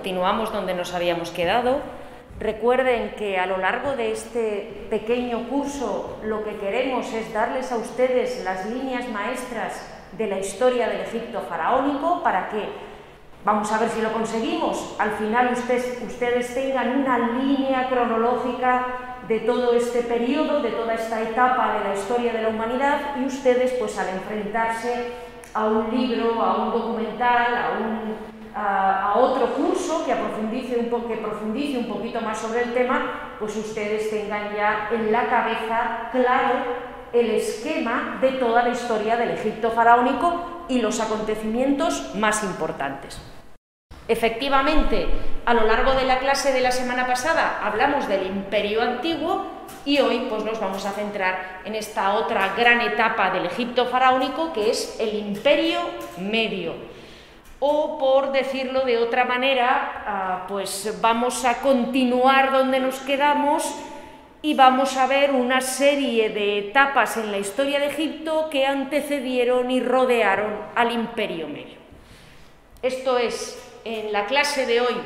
continuamos donde nos habíamos quedado. Recuerden que a lo largo de este pequeño curso lo que queremos es darles a ustedes las líneas maestras de la historia del Egipto faraónico para que, vamos a ver si lo conseguimos, al final ustedes, ustedes tengan una línea cronológica de todo este periodo, de toda esta etapa de la historia de la humanidad y ustedes pues al enfrentarse a un libro, a un documental, a un a, otro curso que profundice, un que profundice un poquito más sobre el tema, pues ustedes tengan ya en la cabeza claro el esquema de toda la historia del Egipto faraónico y los acontecimientos más importantes. Efectivamente, a lo largo de la clase de la semana pasada hablamos del Imperio Antiguo y hoy pues nos vamos a centrar en esta otra gran etapa del Egipto faraónico que es el Imperio Medio o por decirlo de otra manera, ah, pues vamos a continuar donde nos quedamos y vamos a ver una serie de etapas en la historia de Egipto que antecedieron y rodearon al Imperio Medio. Esto es, en la clase de hoy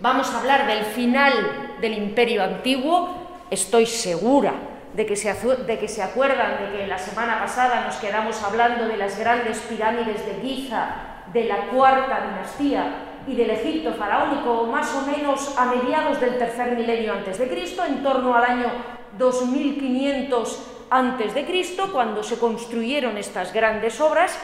vamos a hablar del final del Imperio Antiguo, estoy segura de que, se, de que se acuerdan de que la semana pasada nos quedamos hablando de las grandes pirámides de Giza de la cuarta dinastía y del Egipto faraónico, más o menos a mediados del tercer milenio antes de Cristo, en torno al año 2500 antes de Cristo, cuando se construyeron estas grandes obras.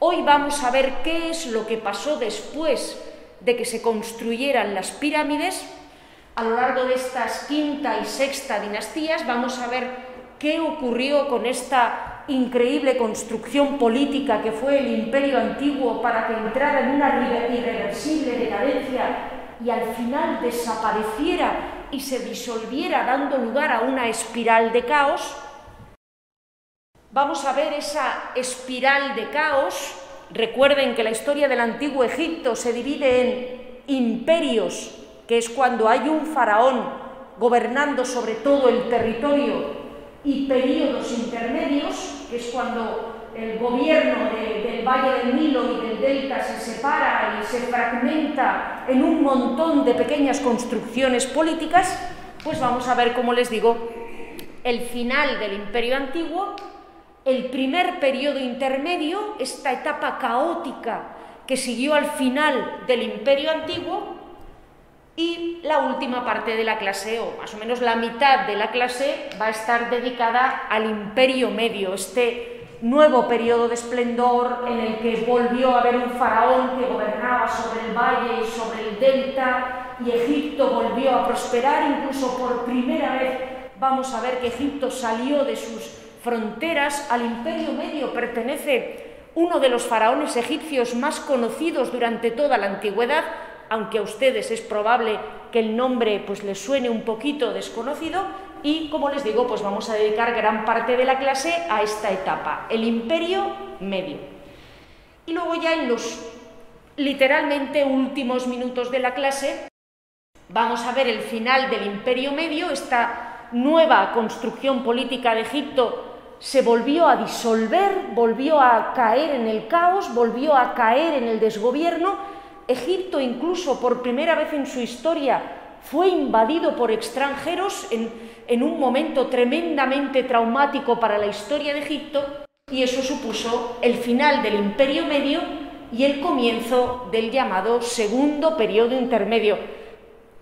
Hoy vamos a ver qué es lo que pasó después de que se construyeran las pirámides. A lo largo de estas quinta y sexta dinastías vamos a ver qué ocurrió con esta increíble construcción política que fue el imperio antiguo para que entrara en una irreversible decadencia y al final desapareciera y se disolviera dando lugar a una espiral de caos, vamos a ver esa espiral de caos. Recuerden que la historia del antiguo Egipto se divide en imperios, que es cuando hay un faraón gobernando sobre todo el territorio y periodos intermedios, es cuando el gobierno del Valle del Nilo y del Delta se separa y se fragmenta en un montón de pequeñas construcciones políticas, pues vamos a ver, como les digo, el final del Imperio Antiguo, el primer periodo intermedio, esta etapa caótica que siguió al final del Imperio Antiguo, y la última parte de la clase, o más o menos la mitad de la clase, va a estar dedicada al Imperio Medio, este nuevo periodo de esplendor en el que volvió a haber un faraón que gobernaba sobre el valle y sobre el delta, y Egipto volvió a prosperar, incluso por primera vez vamos a ver que Egipto salió de sus fronteras, al Imperio Medio. Pertenece uno de los faraones egipcios más conocidos durante toda la antigüedad, aunque a ustedes es probable que el nombre pues les suene un poquito desconocido y como les digo, pues vamos a dedicar gran parte de la clase a esta etapa, el imperio medio. Y luego ya en los literalmente últimos minutos de la clase vamos a ver el final del imperio medio, esta nueva construcción política de Egipto se volvió a disolver, volvió a caer en el caos, volvió a caer en el desgobierno Egipto incluso por primera vez en su historia fue invadido por extranjeros en, un momento tremendamente traumático para la historia de Egipto y eso supuso el final del Imperio Medio y el comienzo del llamado Segundo Periodo Intermedio,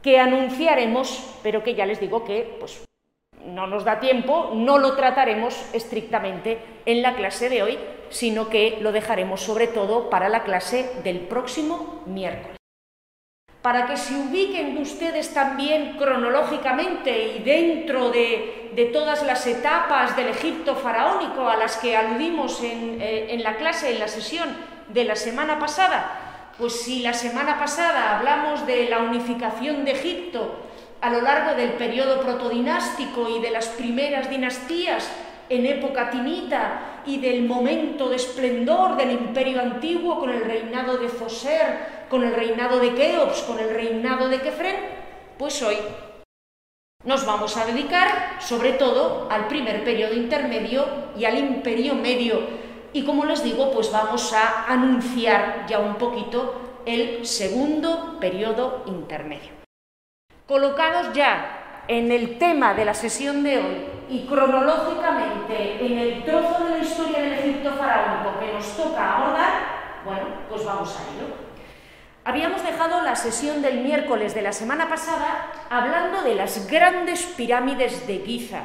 que anunciaremos, pero que ya les digo que pues, no nos da tiempo, no lo trataremos estrictamente en la clase de hoy, sino que lo dejaremos sobre todo para la clase del próximo miércoles. Para que se ubiquen ustedes también cronológicamente y dentro de, todas las etapas del Egipto faraónico a las que aludimos en, eh, en la clase, en la sesión de la semana pasada, pues si la semana pasada hablamos de la unificación de Egipto a lo largo del periodo protodinástico y de las primeras dinastías en época tinita y del momento de esplendor del imperio antiguo con el reinado de Foser, con el reinado de Keops, con el reinado de Kefren, pues hoy nos vamos a dedicar sobre todo al primer periodo intermedio y al imperio medio. Y como les digo, pues vamos a anunciar ya un poquito el segundo periodo intermedio. Colocados ya en el tema de la sesión de hoy y cronológicamente en el trozo de la historia del Egipto faraónico que nos toca abordar, bueno, pues vamos a ello. Habíamos dejado la sesión del miércoles de la semana pasada hablando de las grandes pirámides de Giza.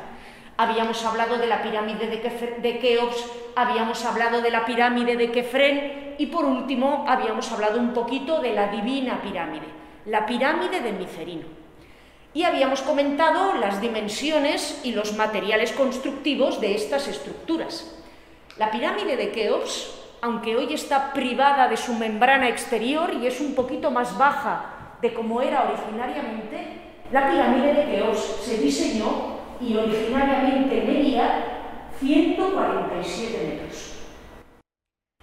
Habíamos hablado de la pirámide de Keops, habíamos hablado de la pirámide de Kefren y por último habíamos hablado un poquito de la divina pirámide, la pirámide de Micerino. Y habíamos comentado las dimensiones y los materiales constructivos de estas estructuras. La pirámide de Keops aunque hoy está privada de su membrana exterior y es un poquito más baja de como era originariamente, la pirámide de Keops se diseñó y originariamente medía 147 metros.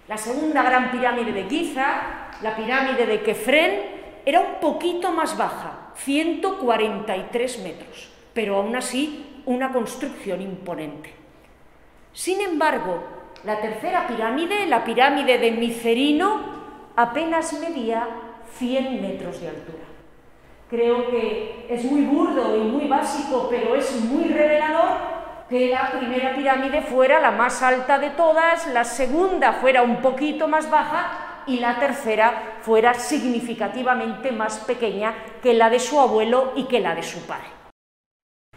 La segunda gran pirámide de Giza, la pirámide de Kefren, era un poquito más baja, 143 metros, pero aún así una construcción imponente. Sin embargo, la tercera pirámide, la pirámide de Micerino, apenas medía 100 metros de altura. Creo que es muy burdo y muy básico, pero es muy revelador que la primera pirámide fuera la más alta de todas, la segunda fuera un poquito más baja y la tercera fuera significativamente más pequeña que la de su abuelo y que la de su padre.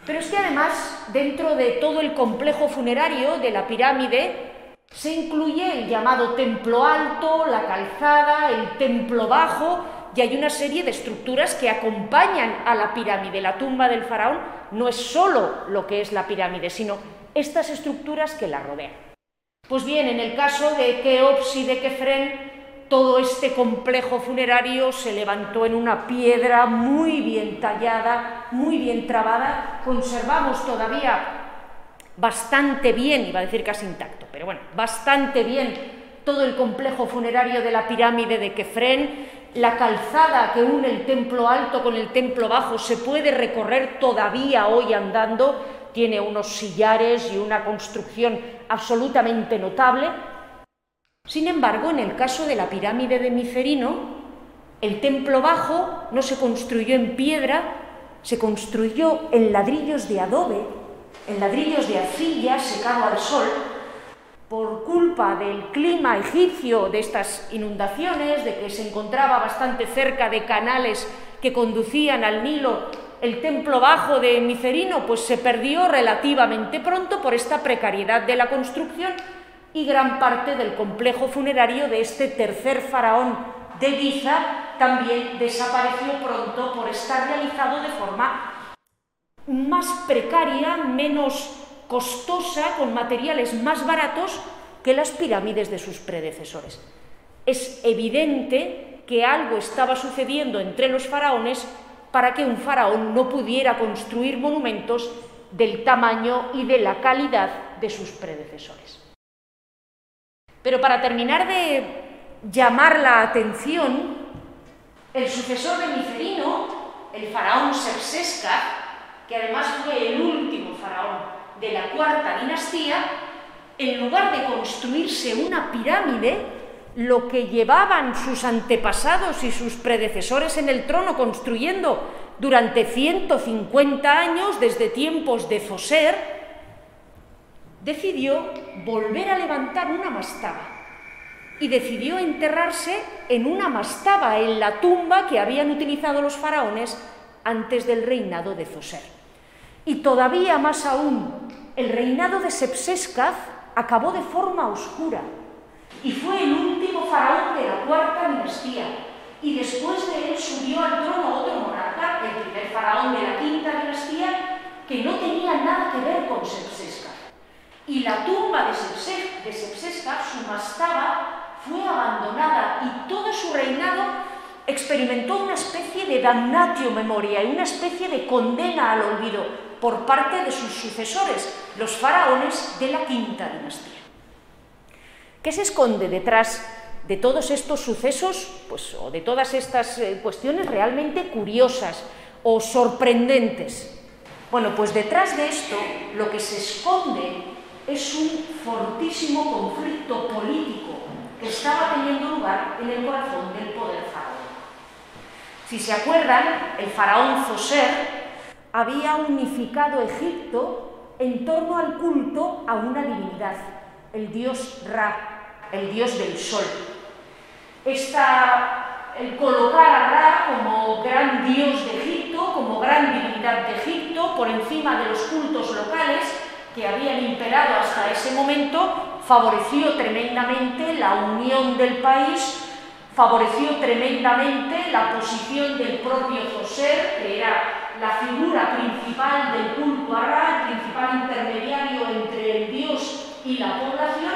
Pero es que además, dentro de todo el complejo funerario de la pirámide, se incluye el llamado templo alto, la calzada, el templo bajo, y hay una serie de estructuras que acompañan a la pirámide. La tumba del faraón no es solo lo que es la pirámide, sino estas estructuras que la rodean. Pues bien, en el caso de Keops y de Kefren, todo este complejo funerario se levantó en una piedra muy bien tallada, muy bien trabada. Conservamos todavía bastante bien, iba a decir casi intacto, pero bueno, bastante bien todo el complejo funerario de la pirámide de Kefren, la calzada que une el templo alto con el templo bajo se puede recorrer todavía hoy andando, tiene unos sillares y una construcción absolutamente notable. Sin embargo, en el caso de la pirámide de Micerino, el templo bajo no se construyó en piedra, se construyó en ladrillos de adobe en ladrillos de arcilla secado al sol, por culpa del clima egipcio, de estas inundaciones, de que se encontraba bastante cerca de canales que conducían al Nilo, el templo bajo de Micerino pues se perdió relativamente pronto por esta precariedad de la construcción y gran parte del complejo funerario de este tercer faraón de Giza también desapareció pronto por estar realizado de forma más precaria, menos costosa, con materiales más baratos que las pirámides de sus predecesores. Es evidente que algo estaba sucediendo entre los faraones para que un faraón no pudiera construir monumentos del tamaño y de la calidad de sus predecesores. Pero para terminar de llamar la atención, el sucesor de Micerino, el faraón Sepsesca, que además fue el último faraón de la cuarta dinastía, en lugar de construirse una pirámide, lo que llevaban sus antepasados y sus predecesores en el trono construyendo durante 150 años, desde tiempos de Zoser, decidió volver a levantar una mastaba y decidió enterrarse en una mastaba, en la tumba que habían utilizado los faraones antes del reinado de Zoser. Y todavía más aún, el reinado de Sepsescaz acabó de forma oscura y fue el último faraón de la cuarta dinastía. Y después de él subió al trono otro monarca, el primer faraón de la quinta dinastía, que no tenía nada que ver con Sepsescaz. Y la tumba de, Sepsescaz, su mastaba, fue abandonada y todo su reinado experimentó una especie de damnatio memoria y una especie de condena al olvido, por parte de sus sucesores, los faraones de la quinta dinastía. ¿Qué se esconde detrás de todos estos sucesos, pues, o de todas estas eh, cuestiones realmente curiosas o sorprendentes? Bueno, pues detrás de esto lo que se esconde es un fortísimo conflicto político que estaba teniendo lugar en el corazón del poder faraón. Si se acuerdan, el faraón Zoser había unificado Egipto en torno al culto a una divinidad, el dios Ra, el dios del sol. Esta, el colocar a Ra como gran dios de Egipto, como gran divinidad de Egipto, por encima de los cultos locales que habían imperado hasta ese momento, favoreció tremendamente la unión del país, favoreció tremendamente la posición del propio José, que era la figura principal del culto a Ra, el principal intermediario entre el dios y la población,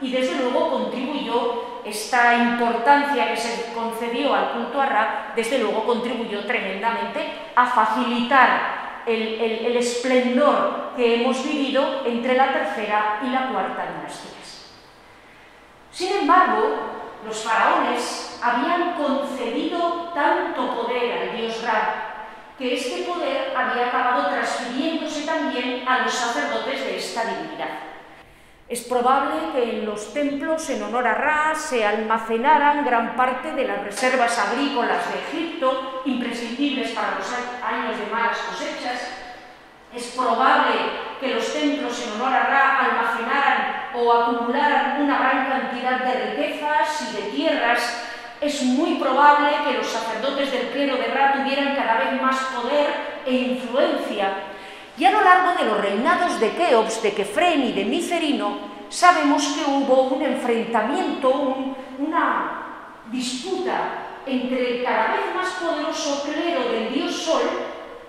y desde luego contribuyó esta importancia que se concedió al culto a Ra, desde luego contribuyó tremendamente a facilitar el, esplendor que hemos vivido entre la tercera y la cuarta dinastías. Sin embargo, los faraones habían concedido tanto poder al dios Ra que este poder había acabado transfiriéndose también a los sacerdotes de esta divinidad. Es probable que en los templos en honor a Ra se almacenaran gran parte de las reservas agrícolas de Egipto, imprescindibles para los años de malas cosechas. Es probable que los templos en honor a Ra almacenaran o acumularan una gran cantidad de riquezas y de tierras es muy probable que los sacerdotes del clero de Ra tuvieran cada vez más poder e influencia. Y a lo largo de los reinados de Keops, de Kefren y de Micerino, sabemos que hubo un enfrentamiento, una disputa entre el cada vez más poderoso clero del dios Sol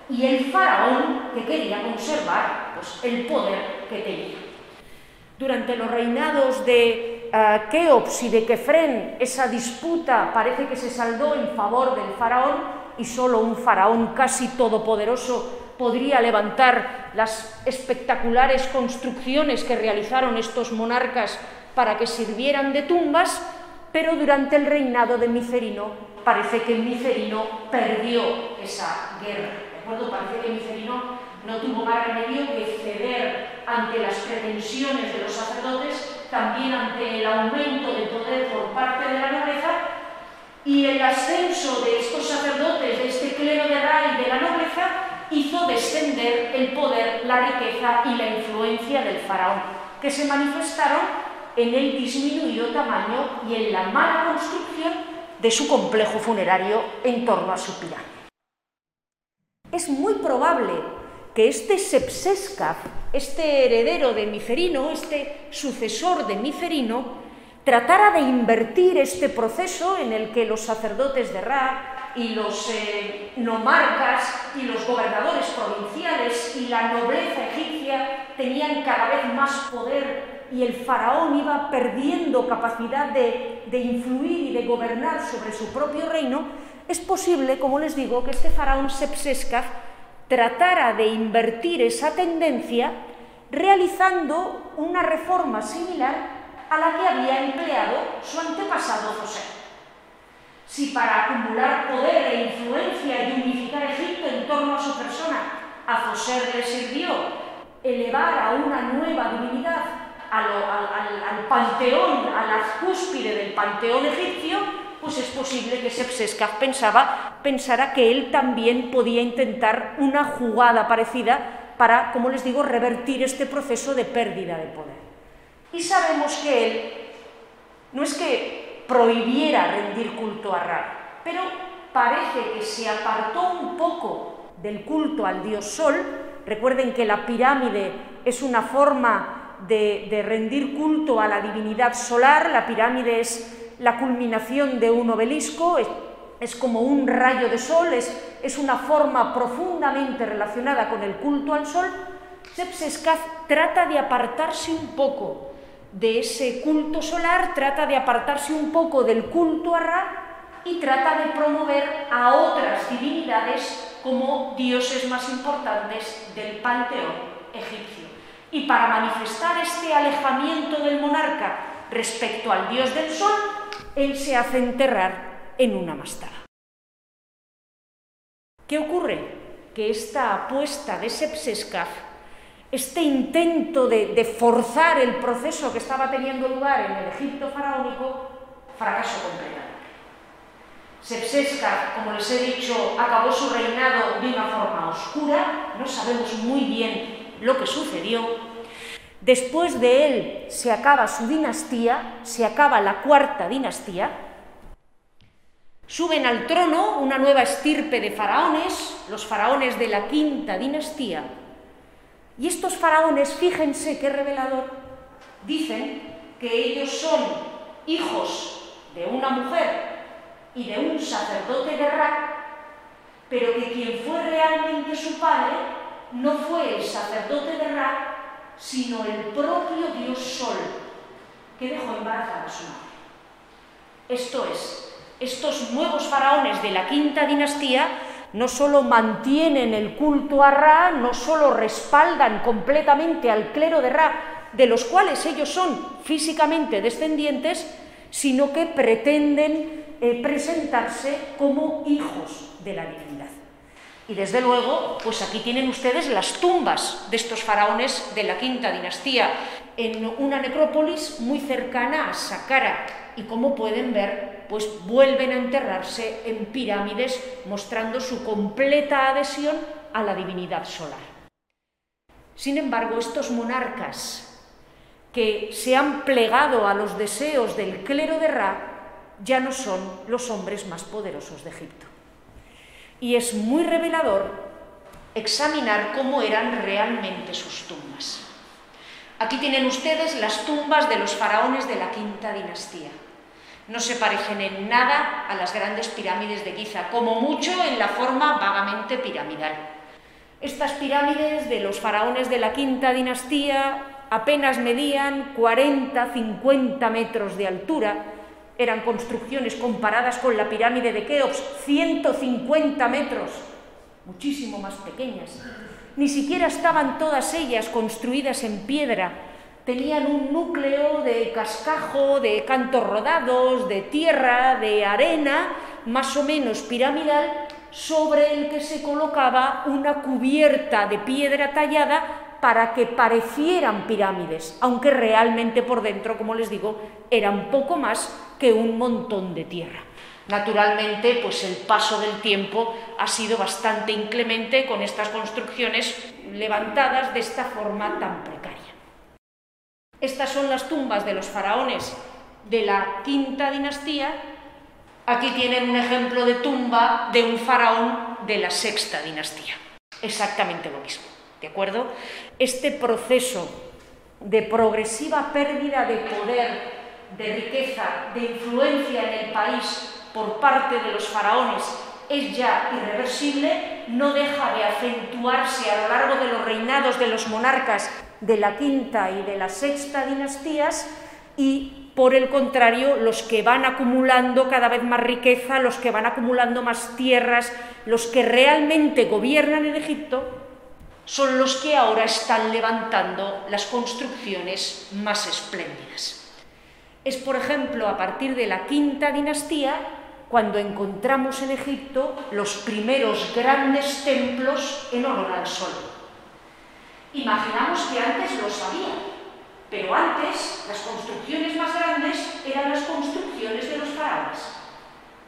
y el faraón que quería conservar pues, el poder que tenía. Durante los reinados de uh, Keops y de Kefren, esa disputa parece que se saldó en favor del faraón y solo un faraón casi todopoderoso podría levantar las espectaculares construcciones que realizaron estos monarcas para que sirvieran de tumbas, pero durante el reinado de Micerino parece que Micerino perdió esa guerra. ¿De acuerdo? Parece que Micerino no tuvo más remedio que ceder ante las pretensiones de los sacerdotes también ante el aumento de poder por parte de la nobleza y el ascenso de estos sacerdotes, de este clero de Ra y de la nobleza, hizo descender el poder, la riqueza y la influencia del faraón, que se manifestaron en el disminuido tamaño y en la mala construcción de su complejo funerario en torno a su pirámide. Es muy probable que este Sepsescaf, este heredero de Micerino, este sucesor de Micerino, tratara de invertir este proceso en el que los sacerdotes de Ra y los eh, nomarcas y los gobernadores provinciales y la nobleza egipcia tenían cada vez más poder y el faraón iba perdiendo capacidad de, de influir y de gobernar sobre su propio reino, es posible, como les digo, que este faraón Sepsescaf tratara de invertir esa tendencia realizando una reforma similar a la que había empleado su antepasado José. Si para acumular poder e influencia y unificar Egipto en torno a su persona a José le sirvió elevar a una nueva divinidad al, al panteón, a la cúspide del panteón egipcio, pues es posible que Sepsescaf pensaba, pensara que él también podía intentar una jugada parecida para, como les digo, revertir este proceso de pérdida de poder. Y sabemos que él no es que prohibiera rendir culto a Ra, pero parece que se apartó un poco del culto al dios Sol. Recuerden que la pirámide es una forma de, rendir culto a la divinidad solar, la pirámide es la culminación de un obelisco, es, como un rayo de sol, es, una forma profundamente relacionada con el culto al sol, Sepsescaz trata de apartarse un poco de ese culto solar, trata de apartarse un poco del culto a Ra y trata de promover a otras divinidades como dioses más importantes del panteón egipcio. Y para manifestar este alejamiento del monarca respecto al dios del sol, él se hace enterrar en una mastaba. ¿Qué ocurre? Que esta apuesta de Sepsescaf este intento de, forzar el proceso que estaba teniendo lugar en el Egipto faraónico, fracaso completo. Sepsesca, como les he dicho, acabó su reinado de una forma oscura, no sabemos muy bien lo que sucedió. Después de él se acaba su dinastía, se acaba la cuarta dinastía, Suben al trono una nueva estirpe de faraones, los faraones de la quinta dinastía. Y estos faraones, fíjense qué revelador, dicen que ellos son hijos de una mujer y de un sacerdote de Ra, pero que quien fue realmente su padre no fue el sacerdote de Ra, sino el propio dios Sol, que dejó embarazada a su madre. Esto es, estos nuevos faraones de la quinta dinastía no solo mantienen el culto a Ra, no solo respaldan completamente al clero de Ra, de los cuales ellos son físicamente descendientes, sino que pretenden eh, presentarse como hijos de la divinidad. Y desde luego, pues aquí tienen ustedes las tumbas de estos faraones de la quinta dinastía, en una necrópolis muy cercana a Saqqara, y como pueden ver, pues vuelven a enterrarse en pirámides mostrando su completa adhesión a la divinidad solar. Sin embargo, estos monarcas que se han plegado a los deseos del clero de Ra ya no son los hombres más poderosos de Egipto. Y es muy revelador examinar cómo eran realmente sus tumbas. Aquí tienen ustedes las tumbas de los faraones de la quinta dinastía no se parecen en nada a las grandes pirámides de Giza, como mucho en la forma vagamente piramidal. Estas pirámides de los faraones de la quinta dinastía apenas medían 40-50 metros de altura, eran construcciones comparadas con la pirámide de Keops, 150 metros, muchísimo más pequeñas. Ni siquiera estaban todas ellas construidas en piedra, tenían un núcleo de cascajo, de cantos rodados, de tierra, de arena, más o menos piramidal, sobre el que se colocaba una cubierta de piedra tallada para que parecieran pirámides, aunque realmente por dentro, como les digo, eran poco más que un montón de tierra. Naturalmente, pues el paso del tiempo ha sido bastante inclemente con estas construcciones levantadas de esta forma tan precaria. Estas son las tumbas de los faraones de la quinta dinastía. Aquí tienen un ejemplo de tumba de un faraón de la sexta dinastía. Exactamente lo mismo, ¿de acuerdo? Este proceso de progresiva pérdida de poder, de riqueza, de influencia en el país por parte de los faraones es ya irreversible, no deja de acentuarse a lo largo de los reinados de los monarcas de la quinta y de la sexta dinastías y por el contrario, los que van acumulando cada vez más riqueza, los que van acumulando más tierras, los que realmente gobiernan en Egipto, son los que ahora están levantando las construcciones más espléndidas. Es, por ejemplo, a partir de la quinta dinastía cuando encontramos en Egipto los primeros grandes templos en honor al sol. Imaginamos que antes lo sabía, pero antes las construcciones más grandes eran las construcciones de los faraones.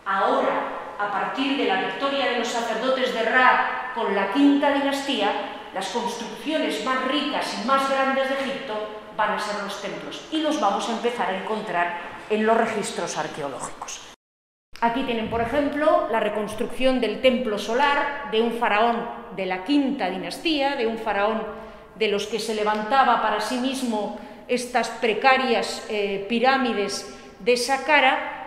Ahora, a partir de la victoria de los sacerdotes de Ra con la quinta dinastía, las construcciones más ricas y más grandes de Egipto van a ser los templos y los vamos a empezar a encontrar en los registros arqueológicos. Aquí tienen, por ejemplo, la reconstrucción del templo solar de un faraón de la quinta dinastía, de un faraón de los que se levantaba para sí mismo estas precarias eh, pirámides de Saqqara,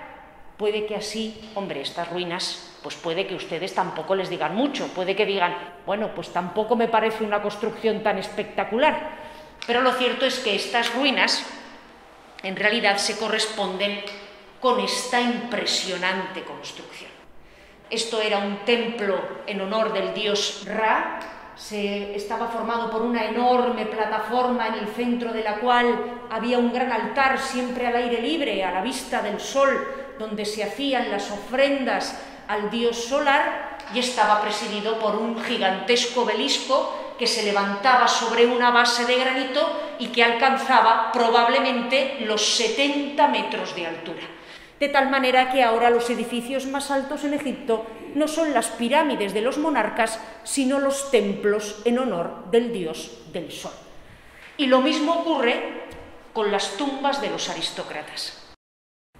puede que así, hombre, estas ruinas, pues puede que ustedes tampoco les digan mucho, puede que digan, bueno, pues tampoco me parece una construcción tan espectacular, pero lo cierto es que estas ruinas en realidad se corresponden con esta impresionante construcción. Esto era un templo en honor del dios Ra, se, estaba formado por una enorme plataforma en el centro de la cual había un gran altar siempre al aire libre, a la vista del sol, donde se hacían las ofrendas al dios solar y estaba presidido por un gigantesco obelisco que se levantaba sobre una base de granito y que alcanzaba probablemente los 70 metros de altura. De tal manera que ahora los edificios más altos en Egipto no son las pirámides de los monarcas, sino los templos en honor del dios del sol. Y lo mismo ocurre con las tumbas de los aristócratas.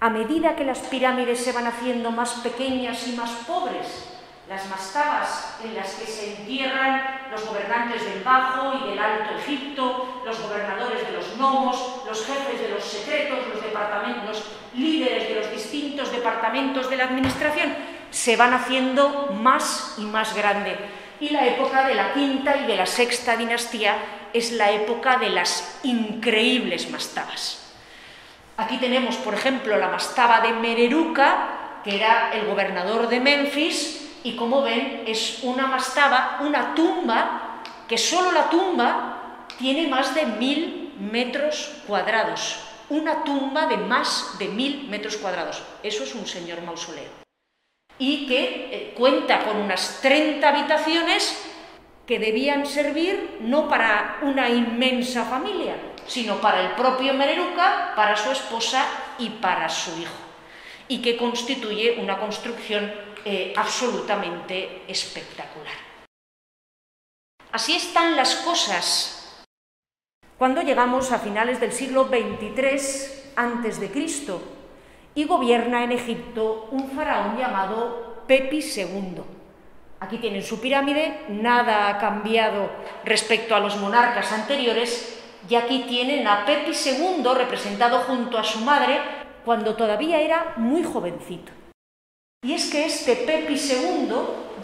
A medida que las pirámides se van haciendo más pequeñas y más pobres, las mastabas en las que se entierran los gobernantes del Bajo y del Alto Egipto, los gobernadores de los gnomos, los jefes de los secretos, los departamentos, los líderes de los distintos departamentos de la administración, se van haciendo más y más grande. Y la época de la quinta y de la sexta dinastía es la época de las increíbles mastabas. Aquí tenemos, por ejemplo, la mastaba de Mereruca, que era el gobernador de Memphis, y como ven, es una mastaba, una tumba, que solo la tumba tiene más de mil metros cuadrados. Una tumba de más de mil metros cuadrados. Eso es un señor mausoleo. Y que eh, cuenta con unas 30 habitaciones que debían servir no para una inmensa familia, sino para el propio Mereruca, para su esposa y para su hijo, y que constituye una construcción eh, absolutamente espectacular. Así están las cosas cuando llegamos a finales del siglo XXIII a.C. y gobierna en Egipto un faraón llamado Pepi II. Aquí tienen su pirámide, nada ha cambiado respecto a los monarcas anteriores, y aquí tienen a Pepi II representado junto a su madre cuando todavía era muy jovencito. Y es que este Pepi II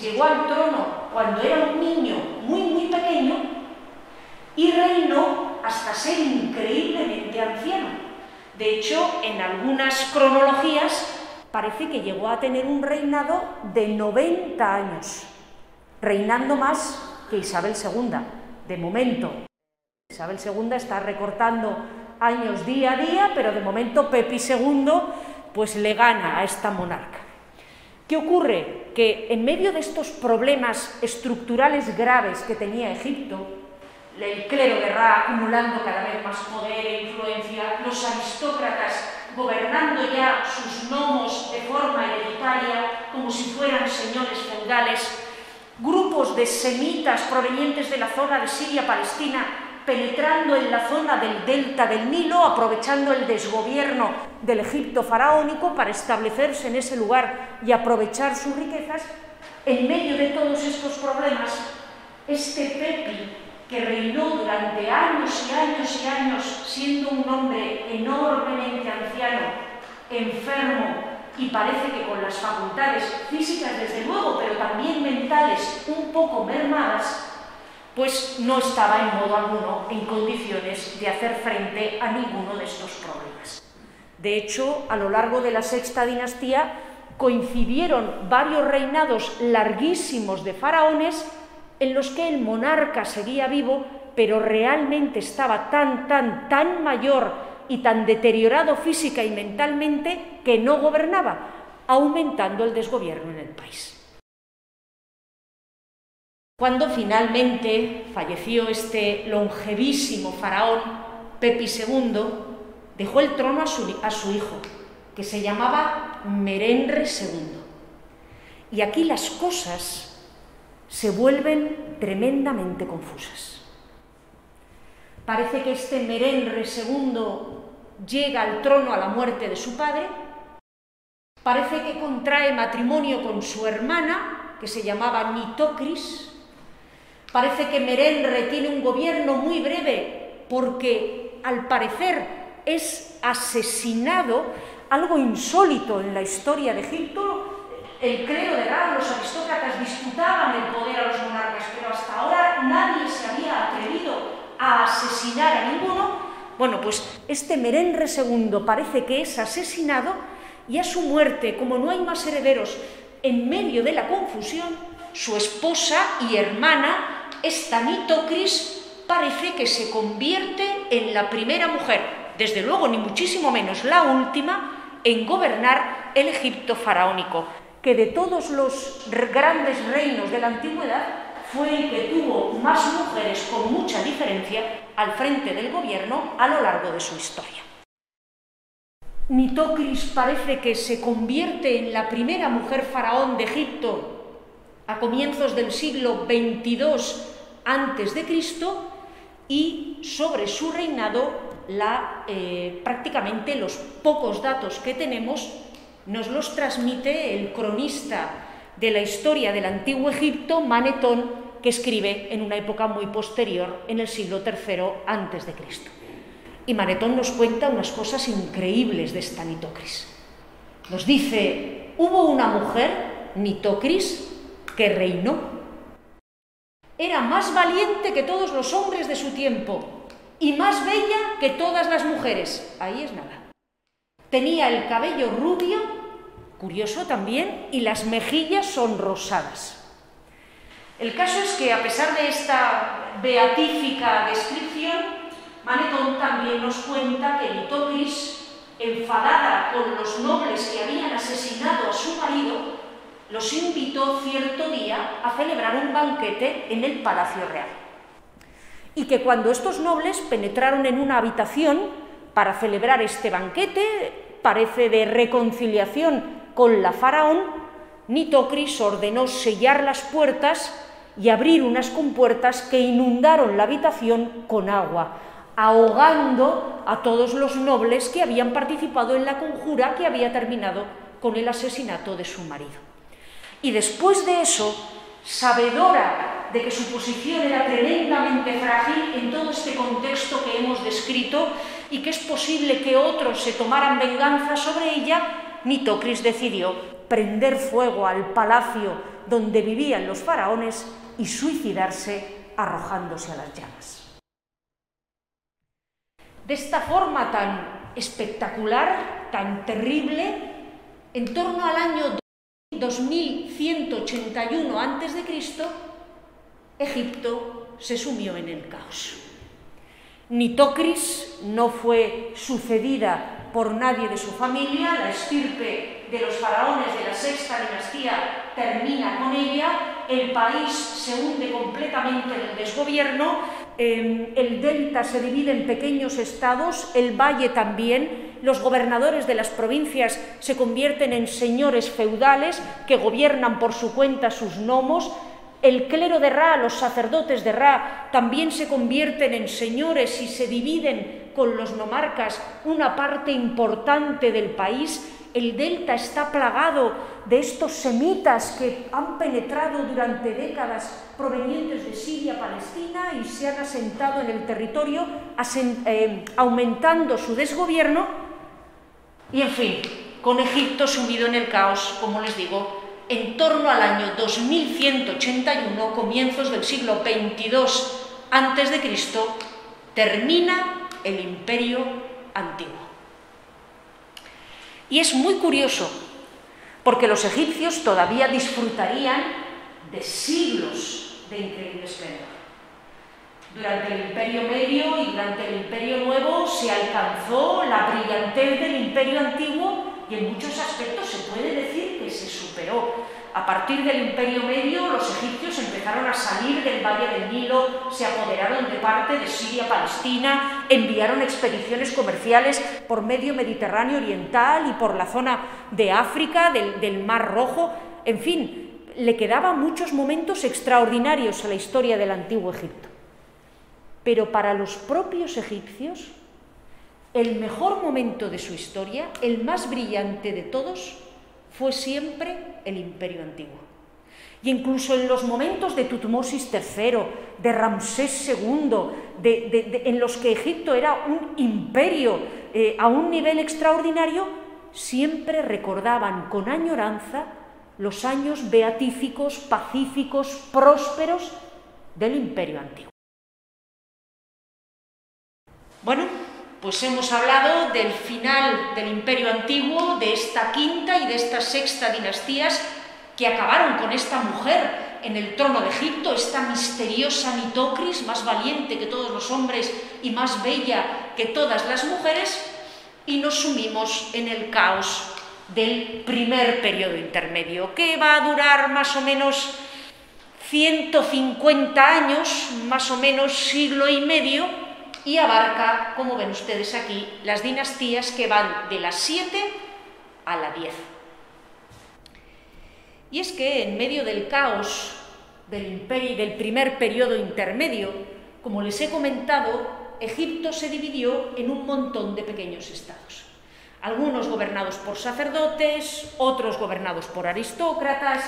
llegó al trono cuando era un niño muy, muy pequeño y reinó hasta ser increíblemente anciano. De hecho, en algunas cronologías parece que llegó a tener un reinado de 90 años, reinando más que Isabel II, de momento. Isabel II está recortando años día a día, pero de momento Pepi II pues le gana a esta monarca. ¿Qué ocurre? Que en medio de estos problemas estructurales graves que tenía Egipto, el clero de Ra acumulando cada vez más poder e influencia, los aristócratas gobernando ya sus gnomos de forma hereditaria, como si fueran señores feudales, grupos de semitas provenientes de la zona de Siria-Palestina penetrando en la zona del delta del Nilo, aprovechando el desgobierno del Egipto faraónico para establecerse en ese lugar y aprovechar sus riquezas, en medio de todos estos problemas, este Pepi, que reinó durante años y años y años, siendo un hombre enormemente anciano, enfermo y parece que con las facultades físicas desde luego, pero también mentales un poco mermadas, pues no estaba en modo alguno en condiciones de hacer frente a ninguno de estos problemas. De hecho, a lo largo de la sexta dinastía coincidieron varios reinados larguísimos de faraones en los que el monarca seguía vivo, pero realmente estaba tan, tan, tan mayor y tan deteriorado física y mentalmente que no gobernaba, aumentando el desgobierno en el país. Cuando finalmente falleció este longevísimo faraón, Pepi II, dejó el trono a su, hijo, que se llamaba Merenre II. Y aquí las cosas se vuelven tremendamente confusas. Parece que este Merenre II llega al trono a la muerte de su padre, parece que contrae matrimonio con su hermana, que se llamaba Nitocris, Parece que Merenre tiene un gobierno muy breve porque al parecer es asesinado, algo insólito en la historia de Egipto. El credo de Ra, los aristócratas disputaban el poder a los monarcas, pero hasta ahora nadie se había atrevido a asesinar a ninguno. Bueno, pues este Merenre II parece que es asesinado y a su muerte, como no hay más herederos, en medio de la confusión, su esposa y hermana esta Nitocris parece que se convierte en la primera mujer, desde luego ni muchísimo menos la última, en gobernar el Egipto faraónico, que de todos los grandes reinos de la antigüedad fue el que tuvo más mujeres con mucha diferencia al frente del gobierno a lo largo de su historia. Nitocris parece que se convierte en la primera mujer faraón de Egipto a comienzos del siglo XXII antes de Cristo y sobre su reinado la, eh, prácticamente los pocos datos que tenemos nos los transmite el cronista de la historia del antiguo Egipto, Manetón, que escribe en una época muy posterior, en el siglo III antes de Cristo. Y Manetón nos cuenta unas cosas increíbles de esta Nitocris. Nos dice, hubo una mujer, Nitocris, que reinó. Era más valiente que todos los hombres de su tiempo y más bella que todas las mujeres. Ahí es nada. Tenía el cabello rubio, curioso también, y las mejillas son rosadas. El caso es que a pesar de esta beatífica descripción, Manetón también nos cuenta que Litocris, enfadada con los nobles que habían asesinado a su marido, los invitó cierto día a celebrar un banquete en el Palacio Real. Y que cuando estos nobles penetraron en una habitación para celebrar este banquete, parece de reconciliación con la faraón, Nitocris ordenó sellar las puertas y abrir unas compuertas que inundaron la habitación con agua, ahogando a todos los nobles que habían participado en la conjura que había terminado con el asesinato de su marido. Y después de eso, sabedora de que su posición era tremendamente frágil en todo este contexto que hemos descrito y que es posible que otros se tomaran venganza sobre ella, Nitocris decidió prender fuego al palacio donde vivían los faraones y suicidarse arrojándose a las llamas. De esta forma tan espectacular, tan terrible, en torno al año 2181 a.C., Egipto se sumió en el caos. Nitocris no fue sucedida por nadie de su familia, la estirpe de los faraones de la sexta dinastía termina con ella, el país se hunde completamente en el desgobierno, em, el delta se divide en pequeños estados, el valle también, los gobernadores de las provincias se convierten en señores feudales que gobiernan por su cuenta sus gnomos, el clero de Ra, los sacerdotes de Ra, también se convierten en señores y se dividen con los nomarcas una parte importante del país. El delta está plagado de estos semitas que han penetrado durante décadas provenientes de Siria, Palestina y se han asentado en el territorio, eh, aumentando su desgobierno y en fin, con Egipto sumido en el caos, como les digo, en torno al año 2181, comienzos del siglo XXII a.C., termina el imperio antiguo. Y es muy curioso, porque los egipcios todavía disfrutarían de siglos de increíble esplendor. Durante el Imperio Medio y durante el Imperio Nuevo se alcanzó la brillantez del Imperio Antiguo y en muchos aspectos se puede decir que se superó. A partir del Imperio Medio los egipcios empezaron a salir del Valle del Nilo, se apoderaron de parte de Siria-Palestina, enviaron expediciones comerciales por medio Mediterráneo Oriental y por la zona de África, del, del Mar Rojo, en fin, le quedaban muchos momentos extraordinarios a la historia del Antiguo Egipto. Pero para los propios egipcios, el mejor momento de su historia, el más brillante de todos, fue siempre el imperio antiguo. Y incluso en los momentos de Tutmosis III, de Ramsés II, en los que Egipto era un imperio eh, a un nivel extraordinario, siempre recordaban con añoranza los años beatíficos, pacíficos, prósperos del imperio antiguo. Bueno, pues hemos hablado del final del imperio antiguo, de esta quinta y de esta sexta dinastías que acabaron con esta mujer en el trono de Egipto, esta misteriosa Nitocris, más valiente que todos los hombres y más bella que todas las mujeres, y nos sumimos en el caos del primer periodo intermedio, que va a durar más o menos 150 años, más o menos siglo y medio, y abarca, como ven ustedes aquí, las dinastías que van de las 7 a la 10. Y es que en medio del caos del imperio del primer periodo intermedio, como les he comentado, Egipto se dividió en un montón de pequeños estados. Algunos gobernados por sacerdotes, otros gobernados por aristócratas,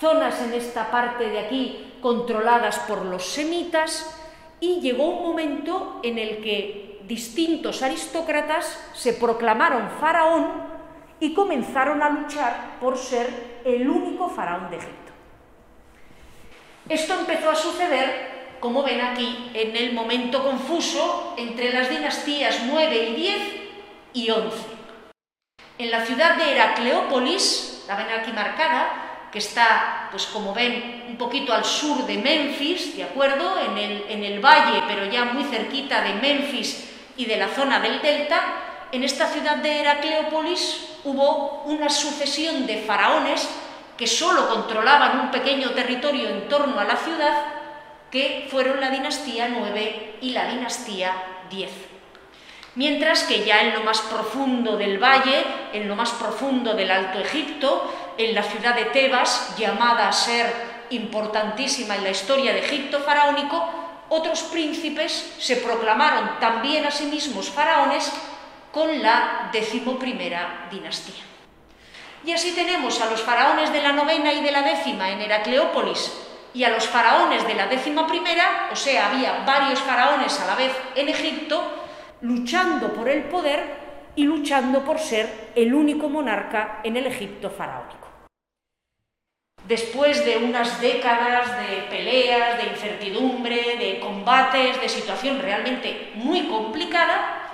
zonas en esta parte de aquí controladas por los semitas, y llegó un momento en el que distintos aristócratas se proclamaron faraón y comenzaron a luchar por ser el único faraón de Egipto. Esto empezó a suceder, como ven aquí, en el momento confuso entre las dinastías 9 y 10 y 11. En la ciudad de Heracleópolis, la ven aquí marcada, que está, pues como ven, un poquito al sur de Memphis, ¿de acuerdo? En el, en el valle, pero ya muy cerquita de Memphis y de la zona del delta, en esta ciudad de Heracleópolis hubo una sucesión de faraones que solo controlaban un pequeño territorio en torno a la ciudad, que fueron la dinastía 9 y la dinastía 10. Mientras que ya en lo más profundo del valle, en lo más profundo del Alto Egipto, en la ciudad de Tebas, llamada a ser importantísima en la historia de Egipto faraónico, otros príncipes se proclamaron también a sí mismos faraones con la decimoprimera dinastía. Y así tenemos a los faraones de la novena y de la décima en Heracleópolis y a los faraones de la décima primera, o sea, había varios faraones a la vez en Egipto, luchando por el poder y luchando por ser el único monarca en el Egipto faraónico. Después de unas décadas de peleas, de incertidumbre, de combates, de situación realmente muy complicada,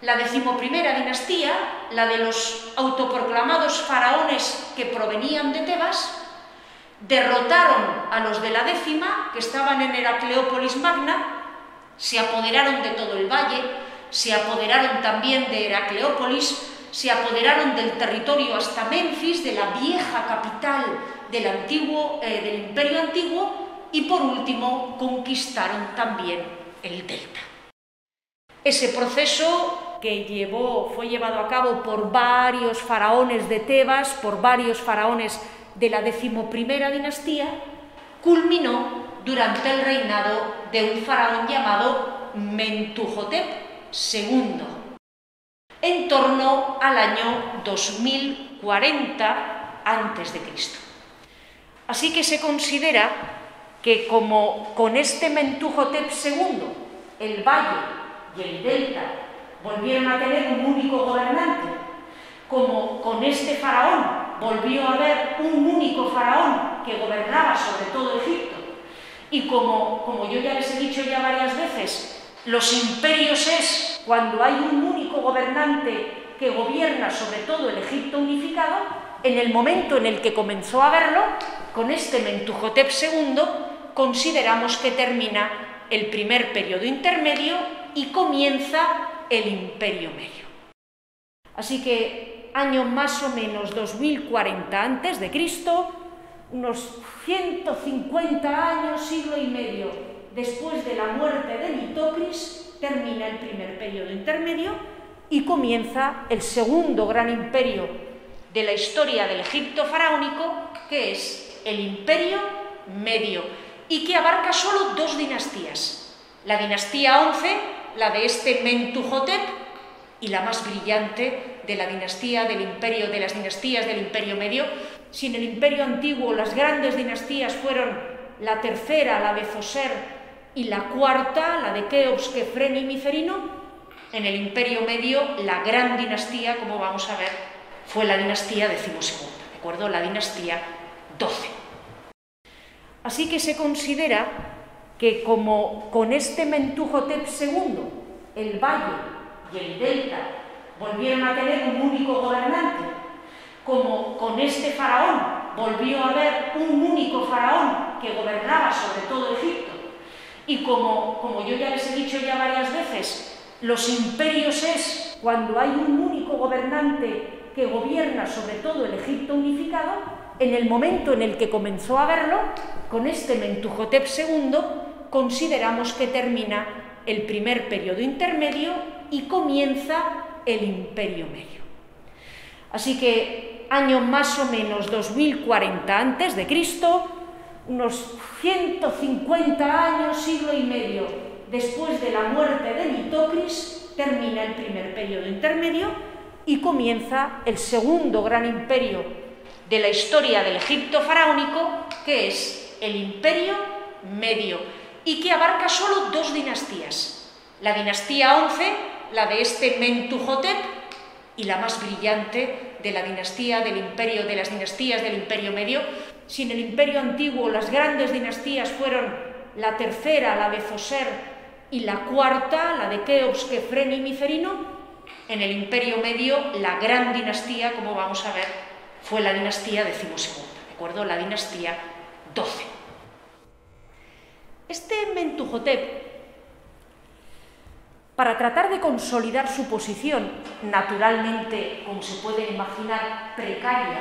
la decimoprimera dinastía, la de los autoproclamados faraones que provenían de Tebas, derrotaron a los de la décima, que estaban en Heracleópolis Magna, se apoderaron de todo el valle, se apoderaron también de Heracleópolis, se apoderaron del territorio hasta Memphis, de la vieja capital del, antiguo, eh, del imperio antiguo, y por último conquistaron también el delta. Ese proceso que llevó, fue llevado a cabo por varios faraones de Tebas, por varios faraones de la decimoprimera dinastía, culminó durante el reinado de un faraón llamado Mentuhotep II, en torno al año 2040 a.C. Así que se considera que como con este Mentuhotep II, el valle y el delta volvieron a tener un único gobernante, como con este faraón volvió a haber un único faraón que gobernaba sobre todo Egipto, y como, como yo ya les he dicho ya varias veces, los imperios es cuando hay un único gobernante que gobierna sobre todo el Egipto unificado, en el momento en el que comenzó a verlo, con este Mentuhotep II, consideramos que termina el primer periodo intermedio y comienza el imperio medio. Así que año más o menos 2040 antes de Cristo, unos 150 años, siglo y medio después de la muerte de Nitocris, termina el primer periodo intermedio y comienza el segundo gran imperio de la historia del Egipto faraónico, que es el imperio medio, y que abarca solo dos dinastías, la dinastía 11 la de este Mentuhotep y la más brillante de la dinastía del imperio, de las dinastías del imperio medio. Si en el imperio antiguo las grandes dinastías fueron la tercera, la de Foser, y la cuarta, la de Keops, Kefren y Micerino, en el imperio medio la gran dinastía, como vamos a ver, fue la dinastía decimosegunda, ¿de acuerdo? La dinastía 12. Así que se considera que como con este Mentuhotep II, el valle y el delta volvieron a tener un único gobernante, como con este faraón volvió a haber un único faraón que gobernaba sobre todo Egipto, y como, como yo ya les he dicho ya varias veces, los imperios es cuando hay un único gobernante que gobierna sobre todo el Egipto unificado, en el momento en el que comenzó a verlo, con este Mentuhotep II, consideramos que termina el primer periodo intermedio y comienza el imperio medio. Así que año más o menos 2040 antes de Cristo, unos 150 años, siglo y medio después de la muerte de Mitocris, termina el primer periodo intermedio y comienza el segundo gran imperio de la historia del Egipto faraónico, que es el imperio medio, y que abarca solo dos dinastías, la dinastía 11, la de este Mentuhotep, y la más brillante de la dinastía del imperio, de las dinastías del imperio medio. Si en el imperio antiguo las grandes dinastías fueron la tercera, la de Foser, y la cuarta, la de Keops, Kefren y Micerino, en el imperio medio la gran dinastía, como vamos a ver, fue la dinastía decimosegunda, ¿de acuerdo? La dinastía 12. Este Mentuhotep para tratar de consolidar su posición, naturalmente, como se puede imaginar, precaria,